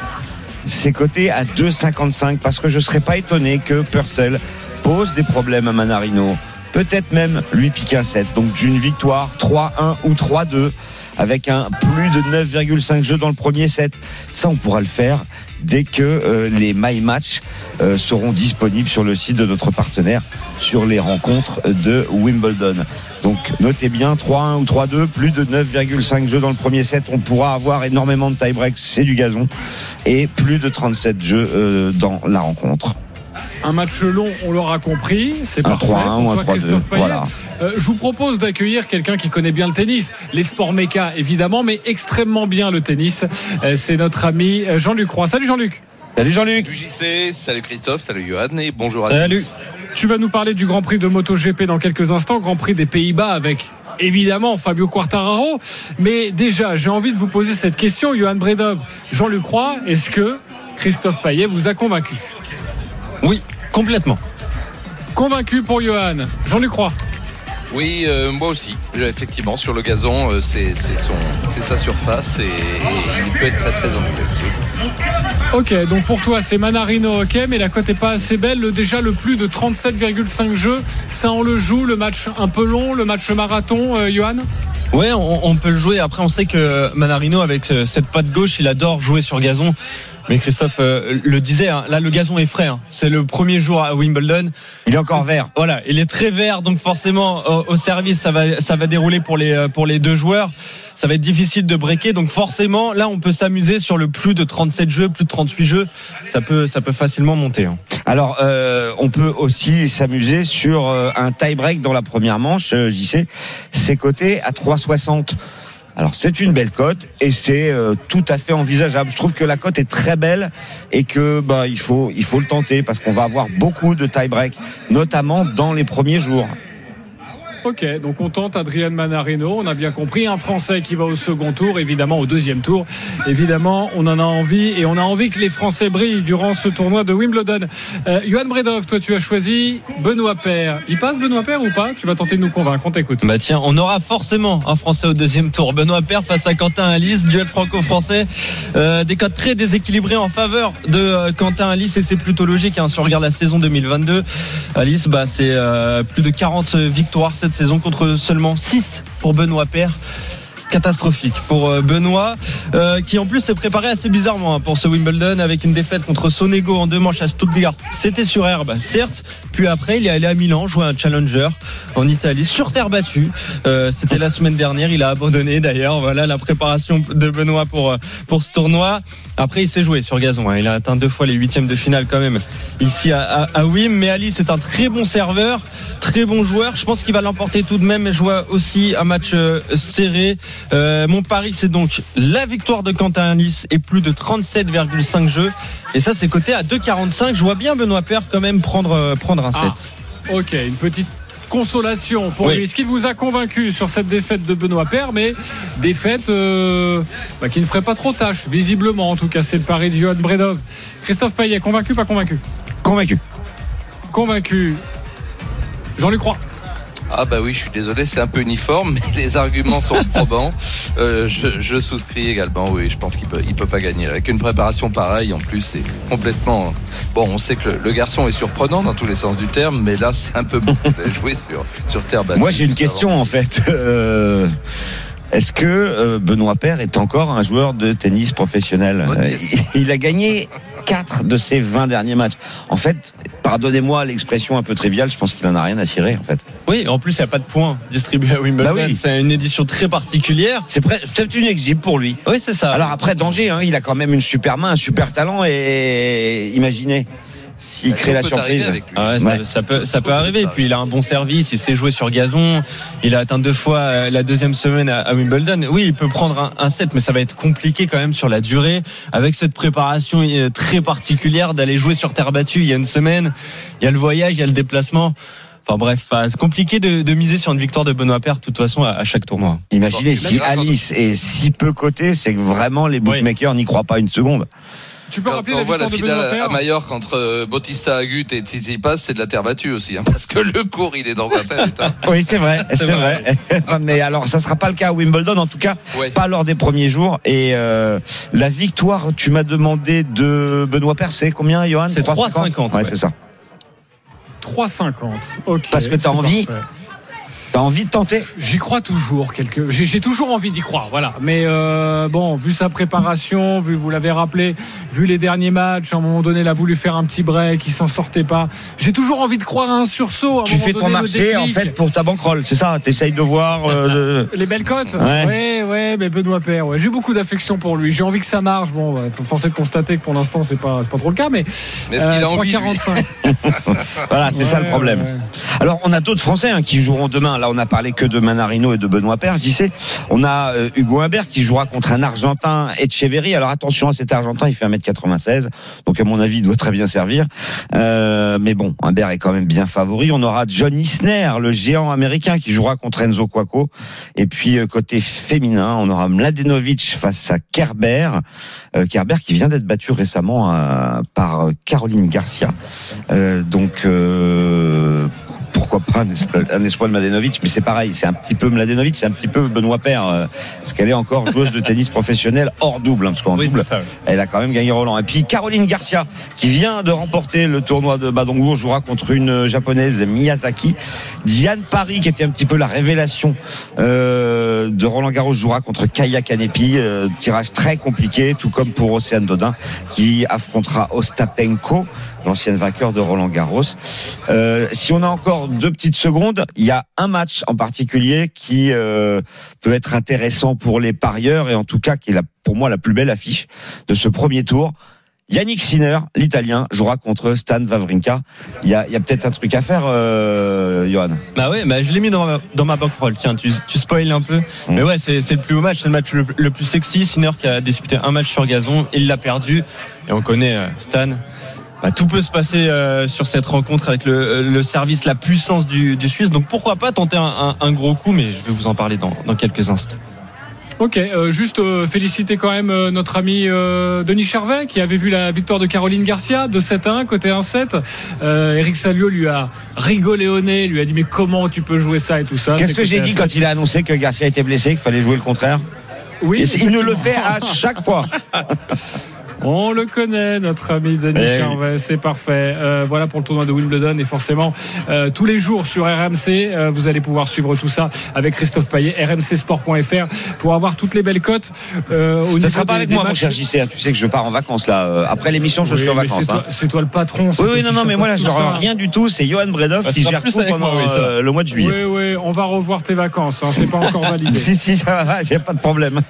c'est coté à 2,55 parce que je ne serais pas étonné que Purcell pose des problèmes à Manarino. Peut-être même lui piquer un 7. Donc d'une victoire 3-1 ou 3-2 avec un plus de 9,5 jeux dans le premier set. Ça, on pourra le faire dès que euh, les My Match euh, seront disponibles sur le site de notre partenaire sur les rencontres de Wimbledon. Donc notez bien 3-1 ou 3-2, plus de 9,5 jeux dans le premier set. On pourra avoir énormément de tie-breaks, c'est du gazon, et plus de 37 jeux euh, dans la rencontre. Un match long, on l'aura compris. C'est Un parfait. 3-1 pour ou un toi, 3-2, Christophe Payet. voilà. Euh, je vous propose d'accueillir quelqu'un qui connaît bien le tennis, les sports méca évidemment, mais extrêmement bien le tennis. Euh, c'est notre ami Jean-Luc Roy. Salut Jean-Luc. Salut Jean-Luc Salut JC, salut Christophe, salut Johan et bonjour à Salut. tous. Tu vas nous parler du Grand Prix de MotoGP dans quelques instants, Grand Prix des Pays-Bas avec évidemment Fabio Quartararo. Mais déjà, j'ai envie de vous poser cette question, Johan Bredov, Jean-Luc Roy, est-ce que Christophe Payet vous a convaincu? Oui, complètement. Convaincu pour Johan. Jean-Luc Roy. Oui, euh, moi aussi. Euh, Effectivement, sur le gazon, euh, c'est c'est son, c'est sa surface et, et il peut être très très ennuyeux. Ok, donc pour toi c'est Manarino, ok, mais la cote est pas assez belle. Le- déjà le plus de 37,5 jeux, ça on le joue. Le match un peu long, le match marathon, euh, Johan? Ouais, on, on peut le jouer. Après, on sait que Manarino, avec euh, cette patte gauche, il adore jouer sur gazon. Mais Christophe euh, le disait, hein, là le gazon est frais. hein. C'est le premier jour à Wimbledon. Il est encore vert. Voilà, il est très vert, donc forcément au, au service ça va ça va dérouler pour les pour les deux joueurs. Ça va être difficile de breaker, donc forcément là on peut s'amuser sur le plus de 37 jeux, plus de 38 jeux. Ça peut ça peut facilement monter. hein. Alors, euh, on peut aussi s'amuser sur euh, un tie-break dans la première manche, euh, JC. C'est coté à 3,60. Alors, c'est une belle cote et c'est euh, tout à fait envisageable. Je trouve que la cote est très belle et que bah il faut il faut le tenter parce qu'on va avoir beaucoup de tie-break, notamment dans les premiers jours. Ok, donc on tente Adrien Manarino, on a bien compris, un Français qui va au second tour, évidemment au deuxième tour. Évidemment, on en a envie et on a envie que les Français brillent durant ce tournoi de Wimbledon. Euh, Johan Bredov, toi tu as choisi Benoît Paire. Il passe Benoît Paire ou pas? Tu vas tenter de nous convaincre, on t'écoute. Bah tiens, on aura forcément un Français au deuxième tour. Benoît Paire face à Quentin Alice, duel franco-français. Euh, des codes très déséquilibrés en faveur de euh, Quentin Alice et c'est plutôt logique hein, si on regarde la saison 2022. Alice, bah, c'est euh, plus de 40 victoires cette saison contre seulement 6 pour Benoît Paire catastrophique pour euh, Benoît, euh, qui en plus s'est préparé assez bizarrement hein, pour ce Wimbledon avec une défaite contre Sonego en deux manches à Stuttgart. C'était sur herbe, certes. Puis après, il est allé à Milan jouer un challenger en Italie sur terre battue. Euh, C'était la semaine dernière. Il a abandonné d'ailleurs. Voilà la préparation de Benoît pour ce tournoi. Après, il s'est joué sur gazon. Hein. Il a atteint deux fois les huitièmes de finale quand même ici à, à, à Wim. Mais Ali, c'est un très bon serveur, très bon joueur. Je pense qu'il va l'emporter tout de même. Mais je vois aussi un match serré. Euh, mon pari, c'est donc la victoire de Quentin Alice et plus de 37,5 jeux. Et ça, c'est coté à 2,45. Je vois bien Benoît Père quand même prendre, prendre un set. Ah, ok, une petite consolation pour Oui. lui. Est-ce qu'il vous a convaincu sur cette défaite de Benoît Père Mais défaite euh, bah, qui ne ferait pas trop tâche, visiblement. En tout cas, c'est le pari de Johan Bredov. Christophe Payet, convaincu, pas convaincu? Convaincu. Convaincu. Jean-Luc Roy. Ah bah oui, je suis désolé, c'est un peu uniforme, mais les arguments sont probants. Euh, je, je souscris également, oui, je pense qu'il peut, il peut pas gagner. Avec une préparation pareille, en plus, c'est complètement... Bon, on sait que le, le garçon est surprenant dans tous les sens du terme, mais là, c'est un peu jouer sur, sur terre battue. Moi, j'ai une avant. question en fait. Euh, Est-ce que euh, Benoît Paire est encore un joueur de tennis professionnel? Il, il a gagné 4 de ses 20 derniers matchs. En fait, pardonnez-moi l'expression un peu triviale, je pense qu'il en a rien à cirer en fait. Oui, en plus, il n'y a pas de points distribués à Wimbledon. Bah oui. C'est une édition très particulière. C'est peut-être une exibe pour lui. Oui, c'est ça. Alors après danger, hein, il a quand même une super main, un super talent et imaginez s'il crée la surprise. Ah ouais, ça, Ouais. ça peut, ça peut arriver. Puis il a un bon service, il sait jouer sur gazon. Il a atteint deux fois euh, la deuxième semaine à, Wimbledon. Oui, il peut prendre un, un set, mais ça va être compliqué quand même sur la durée. Avec cette préparation euh, très particulière d'aller jouer sur terre battue il y a une semaine, il y a le voyage, il y a le déplacement. Enfin bref, c'est compliqué de, de miser sur une victoire de Benoît Paire de toute façon à, à chaque tournoi. Imaginez si Alice est si peu coté, c'est que vraiment les bookmakers n'y croient pas une seconde. Tu peux Quand rappeler on la voit la finale à Paire Majorque entre euh, Bautista Agut et Tsitsipas, c'est de la terre battue aussi, hein, parce que le cours il est dans un tel état. Oui, c'est vrai, c'est vrai. Mais alors, ça sera pas le cas à Wimbledon, en tout cas, Ouais. pas lors des premiers jours. Et euh, la victoire, tu m'as demandé de Benoît c'est combien, Johan? C'est 3,50, Ouais, ouais. c'est ça. 3,50. Ok. Parce que t'as c'est envie parfait. T'as envie de tenter J'y crois toujours. Quelque... J'ai toujours envie d'y croire. Voilà. Mais euh, bon, vu sa préparation, vu, vous l'avez rappelé, vu les derniers matchs, à un moment donné, il a voulu faire un petit break, il s'en sortait pas. J'ai toujours envie de croire à un sursaut. À un Tu moment fais ton donné, marché, en fait, pour ta banquerolle, c'est ça? T'essayes de voir. euh, Les belles cotes Ouais. ouais, ouais, mais Benoît Père, ouais. J'ai beaucoup d'affection pour lui. J'ai envie que ça marche. Bon, il faut forcer de constater que pour l'instant, c'est pas, c'est pas trop le cas, mais. Mais est-ce qu'il a euh, envie lui 3,45. Voilà, c'est ça le problème. Alors, on a d'autres Français hein, qui joueront demain. Là, on a parlé que de Manarino et de Benoît Paire. Je disais, on a euh, Hugo Humbert qui jouera contre un Argentin, Echeverry. Alors, attention à cet Argentin, il fait 1m96. Donc, à mon avis, il doit très bien servir. Euh, mais bon, Humbert est quand même bien favori. On aura John Isner, le géant américain, qui jouera contre Enzo Cuoco. Et puis, euh, côté féminin, on aura Mladenovic face à Kerber. Euh, Kerber qui vient d'être battu récemment euh, par Caroline Garcia. Euh, donc euh, pourquoi pas un espoir, un espoir de Mladenovic, mais c'est pareil, c'est un petit peu Mladenovic, c'est un petit peu Benoît Paire, euh, parce qu'elle est encore joueuse de tennis professionnelle hors double, hein, parce qu'en Oui, double, elle a quand même gagné Roland. Et puis Caroline Garcia, qui vient de remporter le tournoi de Badongo, jouera contre une japonaise Miyazaki. Diane Paris, qui était un petit peu la révélation euh, de Roland Garros, jouera contre Kaya Kanepi. Euh, tirage très compliqué, tout comme pour Océane Dodin, qui affrontera Ostapenko, l'ancienne vainqueur de Roland Garros. Euh, si on a encore deux petites secondes, il y a un match en particulier qui euh, peut être intéressant pour les parieurs et en tout cas qui est la, pour moi la plus belle affiche de ce premier tour. Yannick Sinner, l'Italien, jouera contre Stan Wawrinka. Il y a, il y a peut-être un truc à faire, euh, Johan. Bah ouais, bah je l'ai mis dans ma, dans ma bankroll. Tiens, tu, tu spoil un peu. Mais ouais, c'est c'est le plus beau match, c'est le match le, le plus sexy. Sinner qui a disputé un match sur gazon, il l'a perdu. Et on connaît euh, Stan. Bah, tout peut se passer euh, sur cette rencontre avec le, le service, la puissance du, du Suisse. Donc pourquoi pas tenter un, un- un gros coup, mais je vais vous en parler dans, dans quelques instants. Ok, euh, juste euh, féliciter quand même euh, notre ami euh, Denis Charvet qui avait vu la victoire de Caroline Garcia de 7 à 1 côté 1-7. Euh, Eric Salio lui a rigolé au nez, lui a dit mais comment tu peux jouer ça et tout ça? Qu'est-ce que j'ai dit 1-7. quand il a annoncé que Garcia était blessé, qu'il fallait jouer le contraire? Oui, Et Il nous le fait à chaque fois. On le connaît, notre ami Denis Eh oui. Charvet, c'est parfait. Euh, voilà pour le tournoi de Wimbledon et forcément euh, tous les jours sur RMC, euh, vous allez pouvoir suivre tout ça avec Christophe Payet, rmcsport.fr pour avoir toutes les belles cotes. Ce niveau sera pas des- avec des moi, mon cher JC. hein. Tu sais que je pars en vacances là. Après l'émission, je Oui, suis en vacances. C'est hein. toi, c'est toi le patron. Oui, oui, non, non, mais moi là, je ça. n'aurai rien du tout. C'est Johan Bredov Bah, qui gère tout pendant moi, oui, ça. le mois de juillet. Oui, oui, on va revoir tes vacances, hein, c'est pas encore validé. Si, si, ça va, y a pas de problème.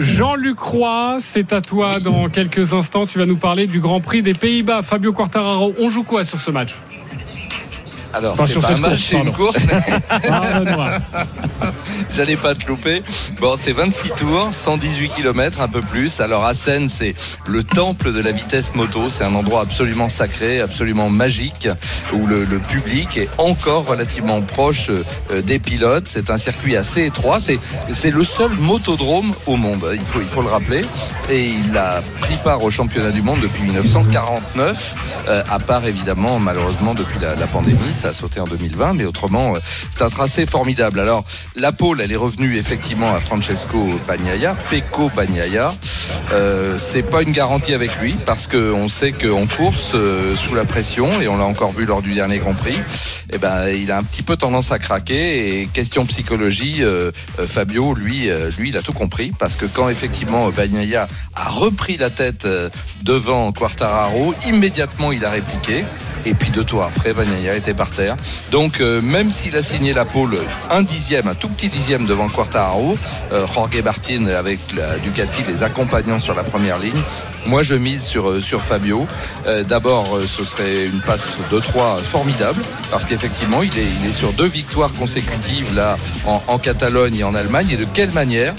Jean-Luc Roy, c'est à toi dans quelques instants. Tu vas nous parler du Grand Prix des Pays-Bas. Fabio Quartararo, on joue quoi sur ce match? Alors, c'est pas un match, c'est une course. Pardonne-moi. J'allais pas te louper. Bon, c'est 26 tours, 118 km, un peu plus. Alors, Assen, c'est le temple de la vitesse moto. C'est un endroit absolument sacré, absolument magique, où le, le public est encore relativement proche euh, des pilotes. C'est un circuit assez étroit. C'est, c'est le seul motodrome au monde. Il faut, il faut le rappeler. Et il a pris part au championnat du monde depuis 1949, euh, à part évidemment, malheureusement, depuis la, la pandémie. Ça a sauté en 2020, mais autrement, euh, c'est un tracé formidable. Alors, la pole, elle est revenue effectivement à Francesco Bagnaia, Pecco Bagnaia. Euh, c'est pas une garantie avec lui parce qu'on sait qu'en course, euh, sous la pression, et on l'a encore vu lors du dernier Grand Prix, eh ben, il a un petit peu tendance à craquer. Et question psychologie, Fabio, lui, lui, il a tout compris parce que quand effectivement Bagnaia a repris la tête devant Quartararo, immédiatement il a répliqué. Et puis deux tours après, Bagnaia était par Donc euh, même s'il a signé la pole un dixième, un tout petit dixième devant Quartararo, euh, Jorge Martin avec la Ducati les accompagnant sur la première ligne, moi je mise sur, euh, sur Fabio. Euh, D'abord, ce serait une passe de 3 formidable parce qu'effectivement il est, il est sur deux victoires consécutives là en, Catalogne et en Allemagne. Et de quelle manière?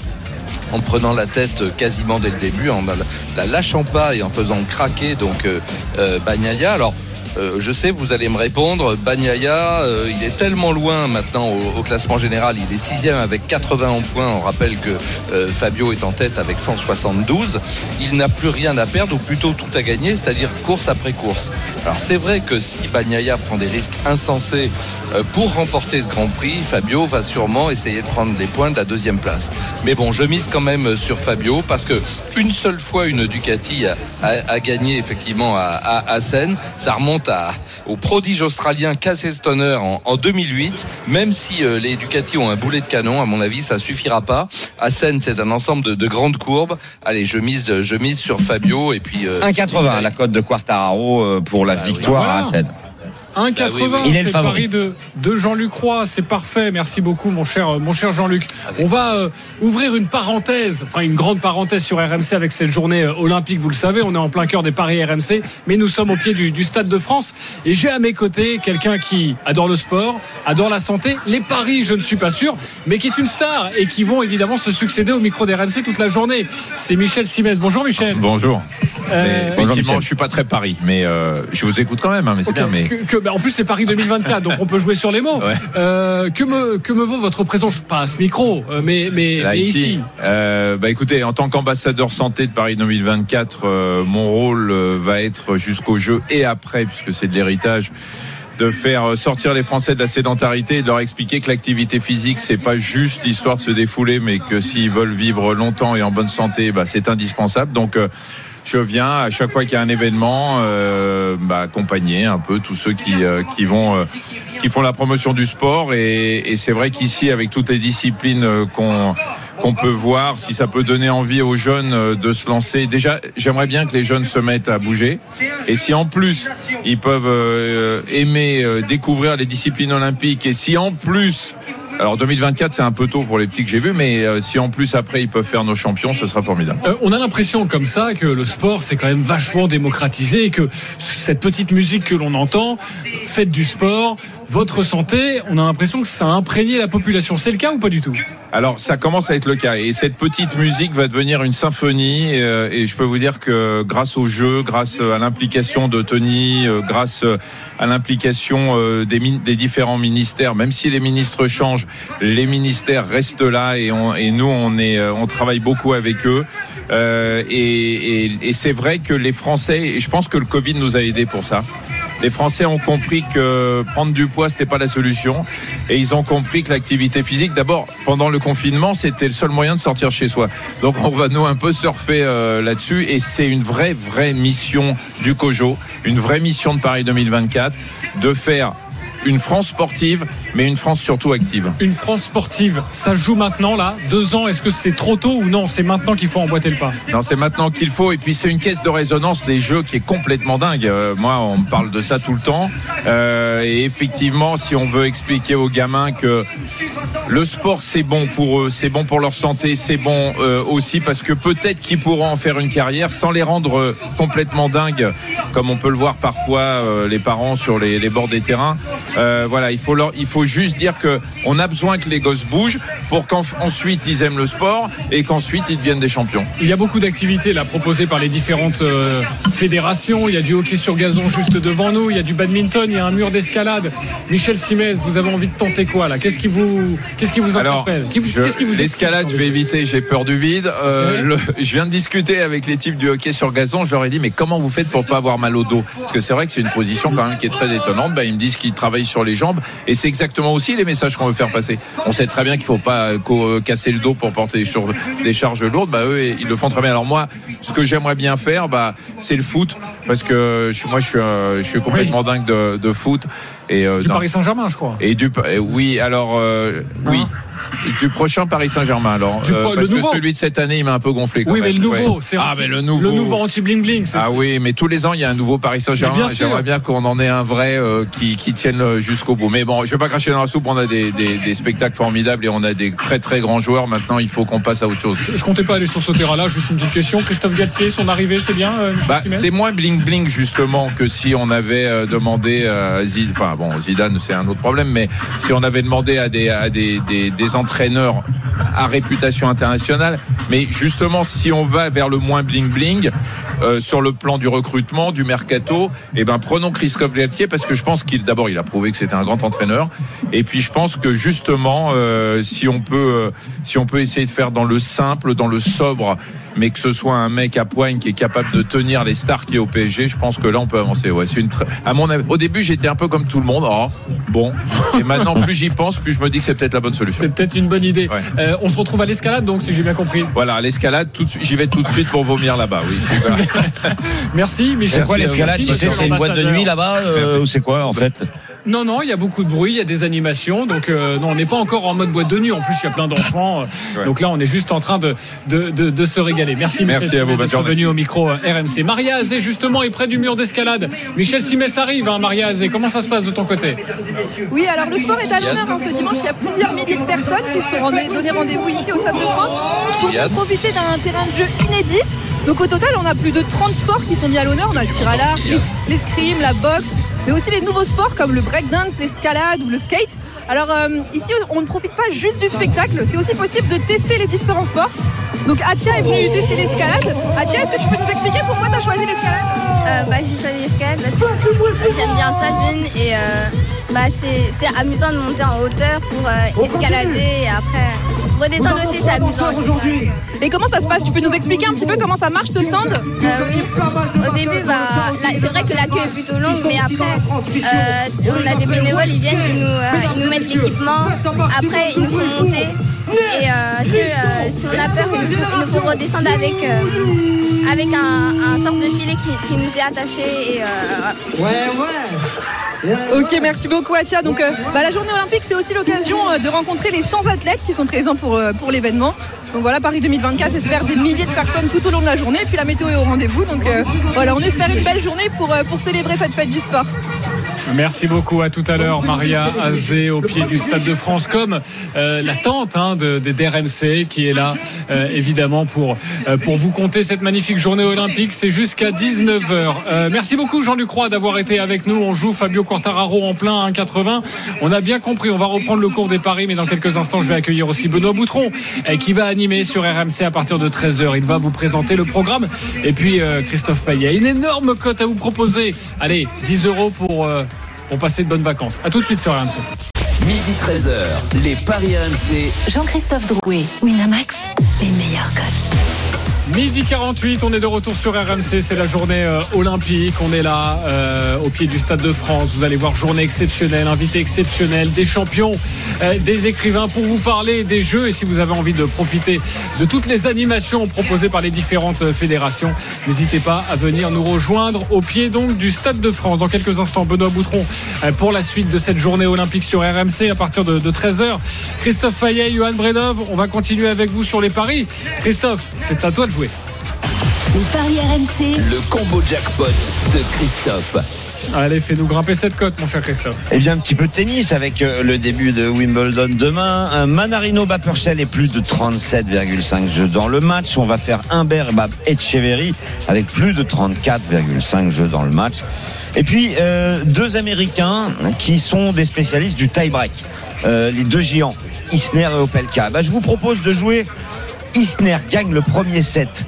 En prenant la tête quasiment dès le début, en la, lâchant pas et en faisant craquer donc Bagnaia. Alors euh, je sais, vous allez me répondre, Bagnaia, euh, il est tellement loin maintenant au, classement général, il est sixième avec 81 points. On rappelle que euh, Fabio est en tête avec 172. Il n'a plus rien à perdre, ou plutôt tout à gagner, c'est-à-dire course après course. Alors c'est vrai que si Bagnaia prend des risques insensés pour remporter ce Grand Prix, Fabio va sûrement essayer de prendre les points de la deuxième place. Mais bon, je mise quand même sur Fabio parce que une seule fois une Ducati a gagné effectivement à, à, à Seine. Ça remonte à, au prodige australien Casey Stoner en, en 2008. Même si euh, les Ducati ont un boulet de canon, à mon avis, ça suffira pas. À Seine, c'est un ensemble de, de grandes courbes. Allez, je mise, je mise sur Fabio et puis. euh, 1,80 la cote de Quartararo euh, pour la Bah oui. victoire Voilà. à Assen. 1,80, Bah oui, oui. C'est le pari de, de Jean-Luc Roy. C'est parfait. Merci beaucoup, mon cher, mon cher Jean-Luc. On va euh, ouvrir une parenthèse, enfin une grande parenthèse sur RMC avec cette journée euh, olympique. Vous le savez, on est en plein cœur des paris RMC, mais nous sommes au pied du, du Stade de France. Et j'ai à mes côtés quelqu'un qui adore le sport, adore la santé, les paris, je ne suis pas sûr, mais qui est une star et qui vont évidemment se succéder au micro d'RMC toute la journée. C'est Michel Simès. Bonjour Michel. Bonjour. Euh, effectivement, Michel. je suis pas très Paris, mais euh, je vous écoute quand même, hein, mais c'est bien. Mais que- que- bah, en plus, c'est Paris 2024, donc on peut jouer sur les mots. Ouais. Euh, que, me, que me vaut votre présence? Pas à ce micro, euh, mais, mais, là mais ici, ici. euh, bah écoutez, en tant qu'ambassadeur santé de Paris 2024, euh, mon rôle euh, va être jusqu'au jeu et après, puisque c'est de l'héritage de faire sortir les Français de la sédentarité et de leur expliquer que l'activité physique c'est pas juste l'histoire de se défouler mais que s'ils veulent vivre longtemps et en bonne santé bah, c'est indispensable donc euh, je viens à chaque fois qu'il y a un événement euh, bah, accompagner un peu tous ceux qui, euh, qui vont euh, qui font la promotion du sport. Et, et c'est vrai qu'ici avec toutes les disciplines qu'on qu'on peut voir si ça peut donner envie aux jeunes de se lancer. Déjà j'aimerais bien que les jeunes se mettent à bouger. Et si en plus ils peuvent aimer découvrir les disciplines olympiques et si en plus alors 2024 c'est un peu tôt pour les petits que j'ai vus mais euh, si en plus après ils peuvent faire nos champions ce sera formidable. Euh, on a l'impression comme ça que le sport c'est quand même vachement démocratisé et que cette petite musique que l'on entend, faites du sport, votre santé, on a l'impression que ça a imprégné la population. C'est le cas ou pas du tout? Alors ça commence à être le cas et cette petite musique va devenir une symphonie euh, et je peux vous dire que grâce au jeu, grâce à l'implication de Tony, euh, grâce à l'implication euh, des, différents ministères, même si les ministres changent, les ministères restent là et, nous on euh, travaille beaucoup avec eux. Euh, et- et c'est vrai que les Français, et je pense que le Covid nous a aidés pour ça. Les Français ont compris que prendre du poids c'était pas la solution et ils ont compris que l'activité physique d'abord pendant le confinement c'était le seul moyen de sortir chez soi. Donc on va nous un peu surfer euh, là-dessus et c'est une vraie vraie mission du COJO, une vraie mission de Paris 2024 de faire une France sportive mais une France surtout active. Une France sportive, ça joue maintenant là Deux ans, est-ce que c'est trop tôt ou non? C'est maintenant qu'il faut emboîter le pas. Non, c'est maintenant qu'il faut. Et puis c'est une caisse de résonance, les jeux, qui est complètement dingue. Euh, moi, on me parle de ça tout le temps. Euh, et effectivement, si on veut expliquer aux gamins que le sport c'est bon pour eux, c'est bon pour leur santé, c'est bon euh, aussi parce que peut-être qu'ils pourront en faire une carrière sans les rendre euh, complètement dingues, comme on peut le voir parfois euh, les parents sur les, bords des terrains. Voilà, il faut juste dire que on a besoin que les gosses bougent pour qu'ensuite ils aiment le sport et qu'ensuite ils deviennent des champions. Il y a beaucoup d'activités là proposées par les différentes fédérations. Il y a du hockey sur gazon juste devant nous. Il y a du badminton. Il y a un mur d'escalade. Michel Simès, vous avez envie de tenter quoi là? Qu'est-ce qui vous, qu'est-ce qui vous Alors, interpelle l'escalade, je vais éviter, j'ai peur du vide. Euh, le- je viens de discuter avec les types du hockey sur gazon. Je leur ai dit, mais comment vous faites pour pas avoir mal au dos? Parce que c'est vrai que c'est une position quand même qui est très étonnante. Ben, ils me disent qu'ils travaillent sur les jambes et c'est exactement aussi les messages qu'on veut faire passer. On sait très bien qu'il faut pas euh, euh, casser le dos pour porter des, char- des charges lourdes. Bah eux, ils le font très bien. Alors moi, ce que j'aimerais bien faire, bah, c'est le foot parce que je, moi, je suis, euh, je suis complètement dingue de, de foot et euh, Du non. Paris Saint-Germain, je crois. Et du oui, alors euh, oui. Du prochain Paris Saint-Germain alors Du Euh, le parce nouveau. que celui de cette année il m'a un peu gonflé quand Oui, mais le nouveau, Ouais. c'est ah mais le nouveau le nouveau anti bling bling. ah oui, mais tous les ans il y a un nouveau Paris Saint-Germain. J'aimerais bien qu'on en ait un vrai euh, qui, qui tienne jusqu'au bout. Mais bon, je vais pas cracher dans la soupe. On a des, des, des spectacles formidables et on a des très très grands joueurs. Maintenant, il faut qu'on passe à autre chose. Je comptais pas aller sur ce terrain-là. Juste une petite question. Christophe Galtier, son arrivée, c'est bien. euh, Bah, c'est moins bling bling justement que si on avait euh, demandé à Zidane, enfin bon Zidane c'est un autre problème, mais si on avait demandé à des à des entraîneurs à réputation internationale, mais justement si on va vers le moins bling bling. euh, sur le plan du recrutement, du mercato, eh ben prenons Christophe Galtier parce que je pense qu'il d'abord il a prouvé que c'était un grand entraîneur et puis je pense que justement euh, si on peut euh, si on peut essayer de faire dans le simple, dans le sobre, mais que ce soit un mec à poigne qui est capable de tenir les stars qui est au PSG, je pense que là on peut avancer. Ouais, c'est une à mon avis, au début j'étais un peu comme tout le monde. Oh, bon, et maintenant plus j'y pense, plus je me dis que c'est peut-être la bonne solution. C'est peut-être une bonne idée. Ouais. Euh, on se retrouve à l'escalade, donc si j'ai bien compris. Voilà, l'escalade, tout de suite, j'y vais tout de suite pour vomir là-bas. Oui. Voilà. Merci, Michel. C'est quoi l'escalade c'est une boîte de nuit là-bas euh, ou c'est quoi en fait? Non, non, il y a beaucoup de bruit, il y a des animations. Donc, euh, non, on n'est pas encore en mode boîte de nuit. En plus, il y a plein d'enfants. Euh, Ouais. Donc là, on est juste en train de, de, de, de se régaler. Merci, Merci Michel à vous, d'être venu au micro euh, RMC. Maria Azé, justement, est près du mur d'escalade. Michel Simès arrive, hein, Maria Azé. Comment ça se passe de ton côté? Oui, alors le sport est à l'honneur. hein. Ce dimanche, il y a plusieurs milliers de personnes qui se sont rendées- donné rendez-vous ici au Stade de France pour profiter d'un terrain de jeu inédit. Donc au total, on a plus de 30 sports qui sont mis à l'honneur. On a le tir à l'arc, l'es- l'escrime, la boxe, mais aussi les nouveaux sports comme le breakdance, l'escalade ou le skate. Alors euh, ici, on ne profite pas juste du spectacle, c'est aussi possible de tester les différents sports. Donc Atia est venue tester l'escalade. Atia, est-ce que tu peux nous expliquer pourquoi tu as choisi l'escalade? Euh, bah, j'ai choisi l'escalade parce que j'aime bien ça d'une et euh, bah, c'est c'est amusant de monter en hauteur pour euh, escalader et après redescendre aussi c'est amusant aussi. Et comment ça se passe? Tu peux nous expliquer un petit peu comment ça marche ce stand? Euh, oui, au début bah, c'est vrai que la queue est plutôt longue mais après euh, on a des bénévoles, ils viennent, ils nous, euh, ils nous mettent l'équipement, après ils nous font monter. Et euh, si, euh, si on a peur il nous faut, il nous faut redescendre avec, euh, avec un, un sorte de filet qui, qui nous est attaché et euh, Ok, merci beaucoup Atia. Donc euh, bah, la journée olympique, c'est aussi l'occasion euh, de rencontrer les 100 athlètes qui sont présents pour, euh, pour l'événement. Donc voilà, Paris 2024 espère des milliers de personnes tout au long de la journée. Et puis la météo est au rendez-vous. Donc voilà, on espère une belle journée pour célébrer cette fête du sport. Merci beaucoup. À tout à l'heure, Maria Azé au pied du Stade de France, comme euh, la tante hein, de, des DRMC qui est là, euh, évidemment, pour, euh, pour vous compter cette magnifique journée olympique. C'est jusqu'à 19h. Euh, merci beaucoup, Jean-Luc Roy, d'avoir été avec nous. On joue Fabio Quartararo en plein à 1,80. On a bien compris, on va reprendre le cours des paris, mais dans quelques instants, je vais accueillir aussi Benoît Boutron, euh, qui va animer sur RMC à partir de 13h. Il va vous présenter le programme. Et puis, euh, Christophe Payet, une énorme cote à vous proposer. Allez, 10 euros pour, pour passer de bonnes vacances. À tout de suite sur RMC. Midi 13h, les Paris RMC. Jean-Christophe Drouet, Winamax, les meilleurs cotes. Midi 48, on est de retour sur RMC, c'est la journée euh, olympique, on est là euh, au pied du Stade de France, vous allez voir journée exceptionnelle, invité exceptionnel, des champions, euh, des écrivains pour vous parler des jeux et si vous avez envie de profiter de toutes les animations proposées par les différentes fédérations, n'hésitez pas à venir nous rejoindre au pied donc du Stade de France. Dans quelques instants, Benoît Boutron pour la suite de cette journée olympique sur RMC à partir de, de 13h. Christophe Payet, Johan Bredov, on va continuer avec vous sur les paris. Christophe, c'est à toi de jouer. Les paris RMC, Le combo jackpot de Christophe. Allez, fais-nous grimper cette cote, mon cher Christophe. Eh bien, un petit peu de tennis avec euh, le début de Wimbledon demain. Un Manarino Bapurcell et plus de 37,5 jeux dans le match. On va faire Humbert Bab Etcheverry avec plus de 34,5 jeux dans le match. Et puis, euh, deux Américains qui sont des spécialistes du tie-break. Euh, les deux géants, Isner et Opelka. Bah, je vous propose de jouer Isner gagne le premier set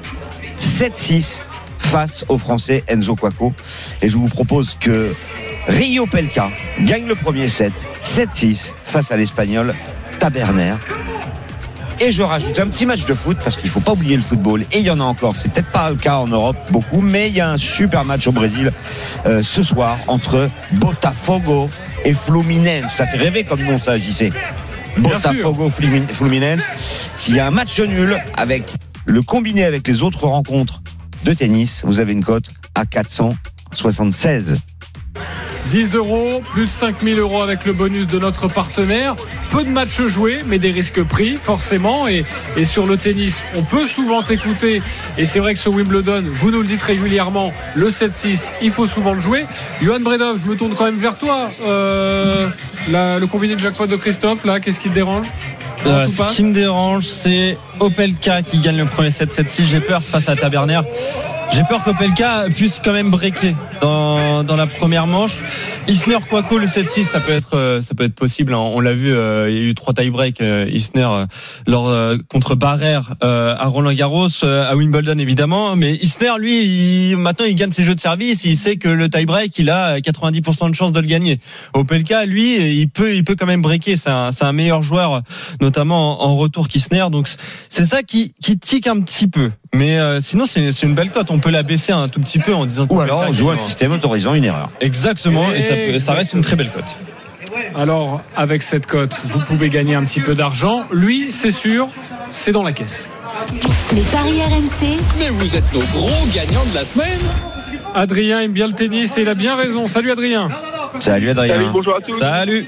7-6 face au Français Enzo Quaco. Et je vous propose que Rio Pelka gagne le premier set 7-6 face à l'Espagnol Taberner. Et je rajoute un petit match de foot parce qu'il faut pas oublier le football. Et il y en a encore. C'est peut-être pas le cas en Europe beaucoup, mais il y a un super match au Brésil euh, ce soir entre Botafogo et Fluminense. Ça fait rêver comme nom ça. Botafogo Flumin- Fluminense. S'il y a un match nul avec le combiné avec les autres rencontres de tennis, vous avez une cote à 476. 10 euros, plus de 5000 euros avec le bonus de notre partenaire. Peu de matchs joués, mais des risques pris, forcément. Et, sur le tennis, on peut souvent t'écouter. Et c'est vrai que ce Wimbledon, vous nous le dites régulièrement, le 7-6, il faut souvent le jouer. Johan Bredov, je me tourne quand même vers toi. Euh, le combiné de jackpot de Christophe, là, qu'est-ce qui te dérange? Euh, ce qui me dérange, c'est Opelka qui gagne le premier 7-7-6. J'ai peur face à Taberner. J'ai peur qu'Opelka puisse quand même breaker dans, dans la première manche. Isner Quaco le 7-6 ça peut être euh, ça peut être possible hein. on l'a vu euh, il y a eu trois tie break euh, Isner euh, lors contre Barrère à Roland Garros à Wimbledon évidemment. Mais Isner lui il- maintenant il gagne ses jeux de service. Il sait que le tie break il a 90% de chances de le gagner. Opelka lui il peut il peut quand même breaker c'est un, un meilleur joueur notamment en, en retour qu'Isner. Donc c'est ça qui qui tique un petit peu mais euh, sinon c'est une belle cote on peut la baisser un tout petit peu en disant Ou alors on joue un système autorisant une erreur. Exactement, et ça, peut- ça reste une très belle cote. Alors, avec cette cote, vous pouvez gagner un petit peu d'argent. Lui, c'est sûr, c'est dans la caisse. les paris RMC, Mais vous êtes nos gros gagnants de la semaine. Adrien aime bien le tennis et il a bien raison. Salut Adrien. Salut Adrien. bonjour à tous. Salut.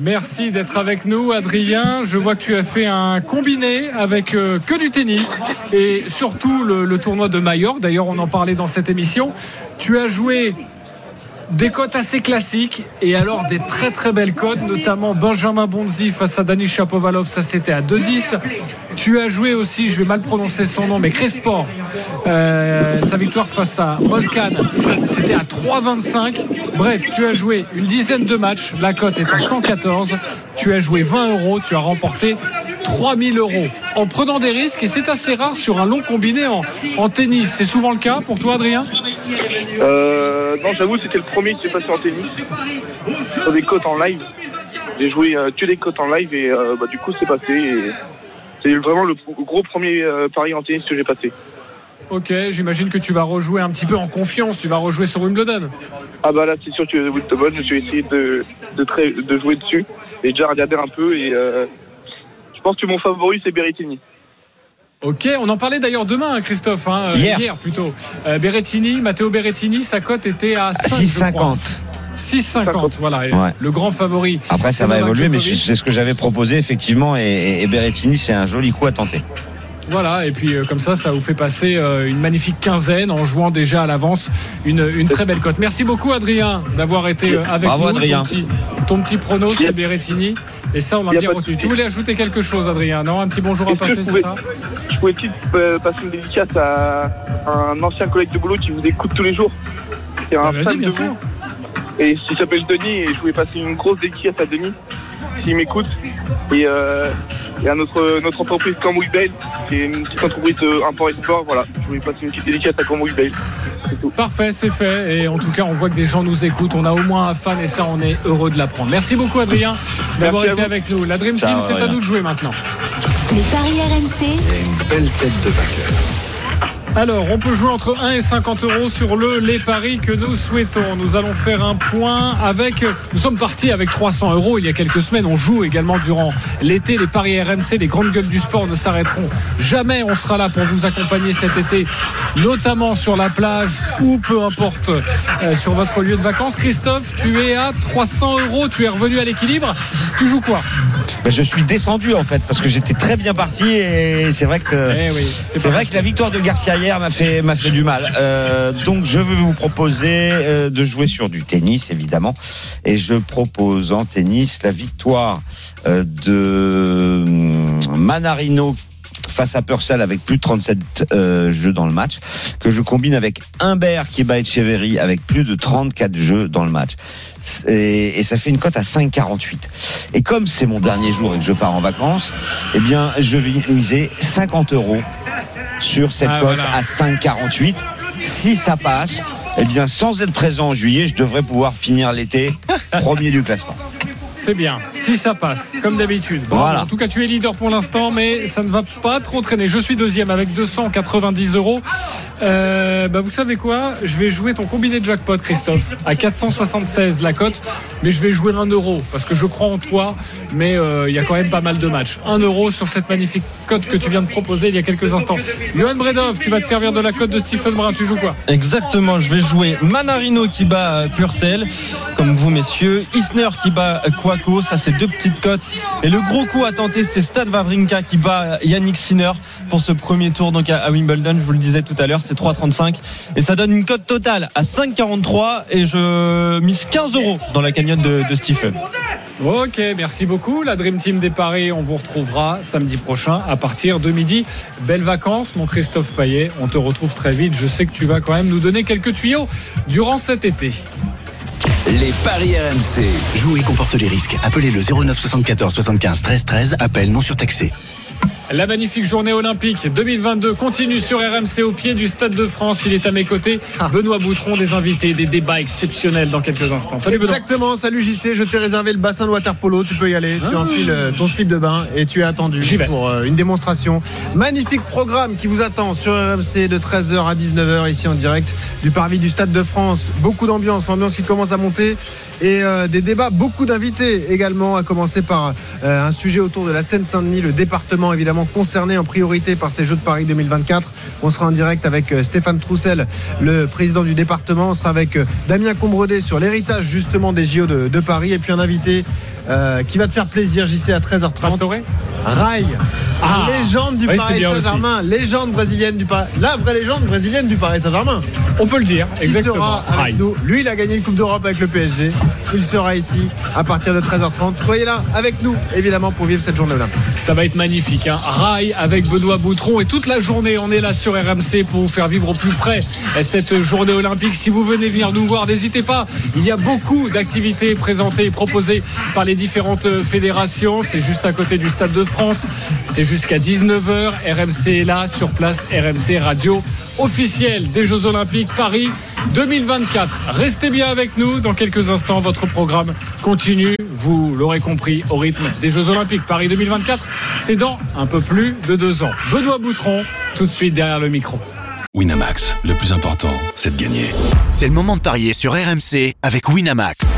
Merci d'être avec nous, Adrien. Je vois que tu as fait un combiné avec euh, que du tennis et surtout le, tournoi de Majorque. D'ailleurs, on en parlait dans cette émission. Tu as joué des cotes assez classiques et alors des très très belles cotes, notamment Benjamin Bonzi face à Dani Chapovalov, ça c'était à 2-10. Tu as joué aussi, je vais mal prononcer son nom, mais Cresport, euh, sa victoire face à Molkan, c'était à 3,25. Bref, tu as joué une dizaine de matchs, la cote est à 114. Tu as joué 20 euros, tu as remporté 3000 euros en prenant des risques et c'est assez rare sur un long combiné en, en tennis. C'est souvent le cas pour toi, Adrien? Euh, non, j'avoue, c'était le premier qui s'est passé en tennis. Sur des cotes en live. J'ai joué euh, que des cotes en live et euh, bah, du coup, c'est passé. et C'est vraiment le gros premier euh, pari en tennis que j'ai passé. Ok, j'imagine que tu vas rejouer un petit peu en confiance, tu vas rejouer sur Wimbledon. Ah bah là, c'est sûr que Wimbledon, je suis essayé de, de, jouer dessus. Et déjà regarder un peu et je pense que mon favori, c'est Berrettini. Ok, on en parlait d'ailleurs demain, hein, Christophe, hein, euh, Hier. plutôt. Euh, Berrettini, Matteo Berrettini, sa cote était à 5, je crois. 6,50. 6,50, voilà, Ouais. le grand favori. Après, ça va évoluer, mais c'est ce que j'avais proposé, effectivement. Et, et- et Berrettini, c'est un joli coup à tenter. Voilà, et puis euh, comme ça, ça vous fait passer euh, une magnifique quinzaine en jouant déjà à l'avance une, une très belle cote. Merci beaucoup Adrien d'avoir été euh, avec Bravo, nous. Adrien. Ton petit, ton petit prono sur Berrettini. Et ça, on l'a Y a bien retenu. Tu voulais ajouter quelque chose, Adrien Non? Un petit bonjour à passer, c'est ça? Je pouvais peut-être euh, passer une dédicace à un ancien collègue de boulot qui vous écoute tous les jours. C'est un Ah, fan bien de sûr. vous. Et il s'appelle Denis et je voulais passer une grosse dédicace à Denis s'il m'écoute. Et, euh, et à notre, notre entreprise Cambouis Bale, qui est une petite entreprise euh, import-export. Voilà, je voulais passer une petite dédicace à Cambouis Bale. Parfait, c'est fait. Et en tout cas, on voit que des gens nous écoutent. On a au moins un fan et ça, on est heureux de l'apprendre. Merci beaucoup, Adrien, d'avoir été avec nous. La Dream Ciao, Team, c'est à nous de jouer maintenant. Les paris RMC, Une belle tête de vainqueur. Alors, on peut jouer entre 1 et 50 euros sur le les paris que nous souhaitons. Nous allons faire un point avec. Nous sommes partis avec 300 euros il y a quelques semaines. On joue également durant l'été. Les paris RMC, les grandes gueules du sport ne s'arrêteront jamais. On sera là pour vous accompagner cet été, notamment sur la plage ou peu importe euh, sur votre lieu de vacances. Christophe, tu es à 300 euros. Tu es revenu à l'équilibre. Tu joues quoi? Ben, je suis descendu en fait parce que j'étais très bien parti et c'est vrai que Eh oui, c'est vrai que la victoire de Garcia hier m'a fait fait du mal. Euh, donc je vais vous proposer euh, de jouer sur du tennis évidemment et je propose en tennis la victoire euh, de hum, Manarino face à Purcell avec plus de 37 euh, jeux dans le match, que je combine avec Humbert qui bat Echeverry avec plus de 34 jeux dans le match. Et, et ça fait une cote à 5,48. Et comme c'est mon dernier jour et que je pars en vacances, eh bien, je vais miser 50 euros sur cette Ah, cote voilà. à 5,48. Si ça passe, eh bien, sans être présent en juillet, je devrais pouvoir finir l'été premier du classement. C'est bien, si ça passe, comme d'habitude. Voilà. En tout cas, tu es leader pour l'instant, mais ça ne va pas trop traîner. Je suis deuxième avec 290 euros. Euh, bah, vous savez quoi? Je vais jouer ton combiné de jackpot, Christophe, à 476 la cote, mais je vais jouer un euro parce que je crois en toi, mais euh, il y a quand même pas mal de matchs. Un euro sur cette magnifique cote que tu viens de proposer il y a quelques instants. Johan Bredov, tu vas te servir de la cote de Stephen Brun. Tu joues quoi? Exactement, je vais jouer Manarino qui bat euh, Purcell, comme vous messieurs, Isner qui bat euh, Ça c'est deux petites cotes. Et le gros coup à tenter, c'est Stade Wawrinka qui bat Yannick Sinner pour ce premier tour donc à Wimbledon, je vous le disais tout à l'heure, c'est 3,35 et ça donne une cote totale à 5,43 et je mise 15 euros dans la cagnotte de, de Stephen. Ok, merci beaucoup. La Dream Team des Paris, on vous retrouvera samedi prochain à partir de midi. Belles vacances, mon Christophe Paillet. On te retrouve très vite. Je sais que tu vas quand même nous donner quelques tuyaux durant cet été. Les paris RMC. Jouer comporte les risques. Appelez le 09 74 75 13 13. Appel non surtaxé. La magnifique journée olympique 2022 continue sur RMC au pied du Stade de France. Il est à mes côtés. Benoît Boutron, des invités, des débats exceptionnels dans quelques instants. Salut Benoît. Exactement, salut JC, je t'ai réservé le bassin de water polo, tu peux y aller, tu enfiles euh, ton slip de bain et tu es attendu pour euh, une démonstration. Magnifique programme qui vous attend sur RMC de 13h à 19h ici en direct du parvis du Stade de France. Beaucoup d'ambiance, l'ambiance qui commence à monter et euh, des débats, beaucoup d'invités également, à commencer par un sujet autour de la Seine-Saint-Denis, le département évidemment concerné en priorité par ces Jeux de Paris 2024. On sera en direct avec euh, Stéphane Troussel, le président du département. On sera avec euh, Damien Combredet sur l'héritage justement des JO de Paris et puis un invité euh, qui va te faire plaisir, JC, à 13h30. Pastoré Rai, Ah. légende du Oui, Paris. Saint-Germain, légende brésilienne du Paris, la vraie légende brésilienne du Paris Saint-Germain. On peut le dire, Il exactement. sera avec nous. Lui, il a gagné une Coupe d'Europe avec le PSG. Il sera ici à partir de 13h30. Soyez là avec nous, évidemment, pour vivre cette journée olympique. Ça va être magnifique. Hein. Rail avec Benoît Boutron et toute la journée, on est là sur RMC pour vous faire vivre au plus près cette journée olympique. Si vous venez venir nous voir, n'hésitez pas. Il y a beaucoup d'activités présentées et proposées par les différentes fédérations. C'est juste à côté du Stade de France. C'est jusqu'à 19h. RMC est là sur place. RMC Radio officielle des Jeux Olympiques Paris 2024. Restez bien avec nous. Dans quelques instants, votre programme continue. Vous l'aurez compris, au rythme des Jeux Olympiques Paris 2024. C'est dans un peu plus de deux ans. Benoît Boutron, tout de suite derrière le micro. Winamax, le plus important, c'est de gagner. C'est le moment de parier sur RMC avec Winamax.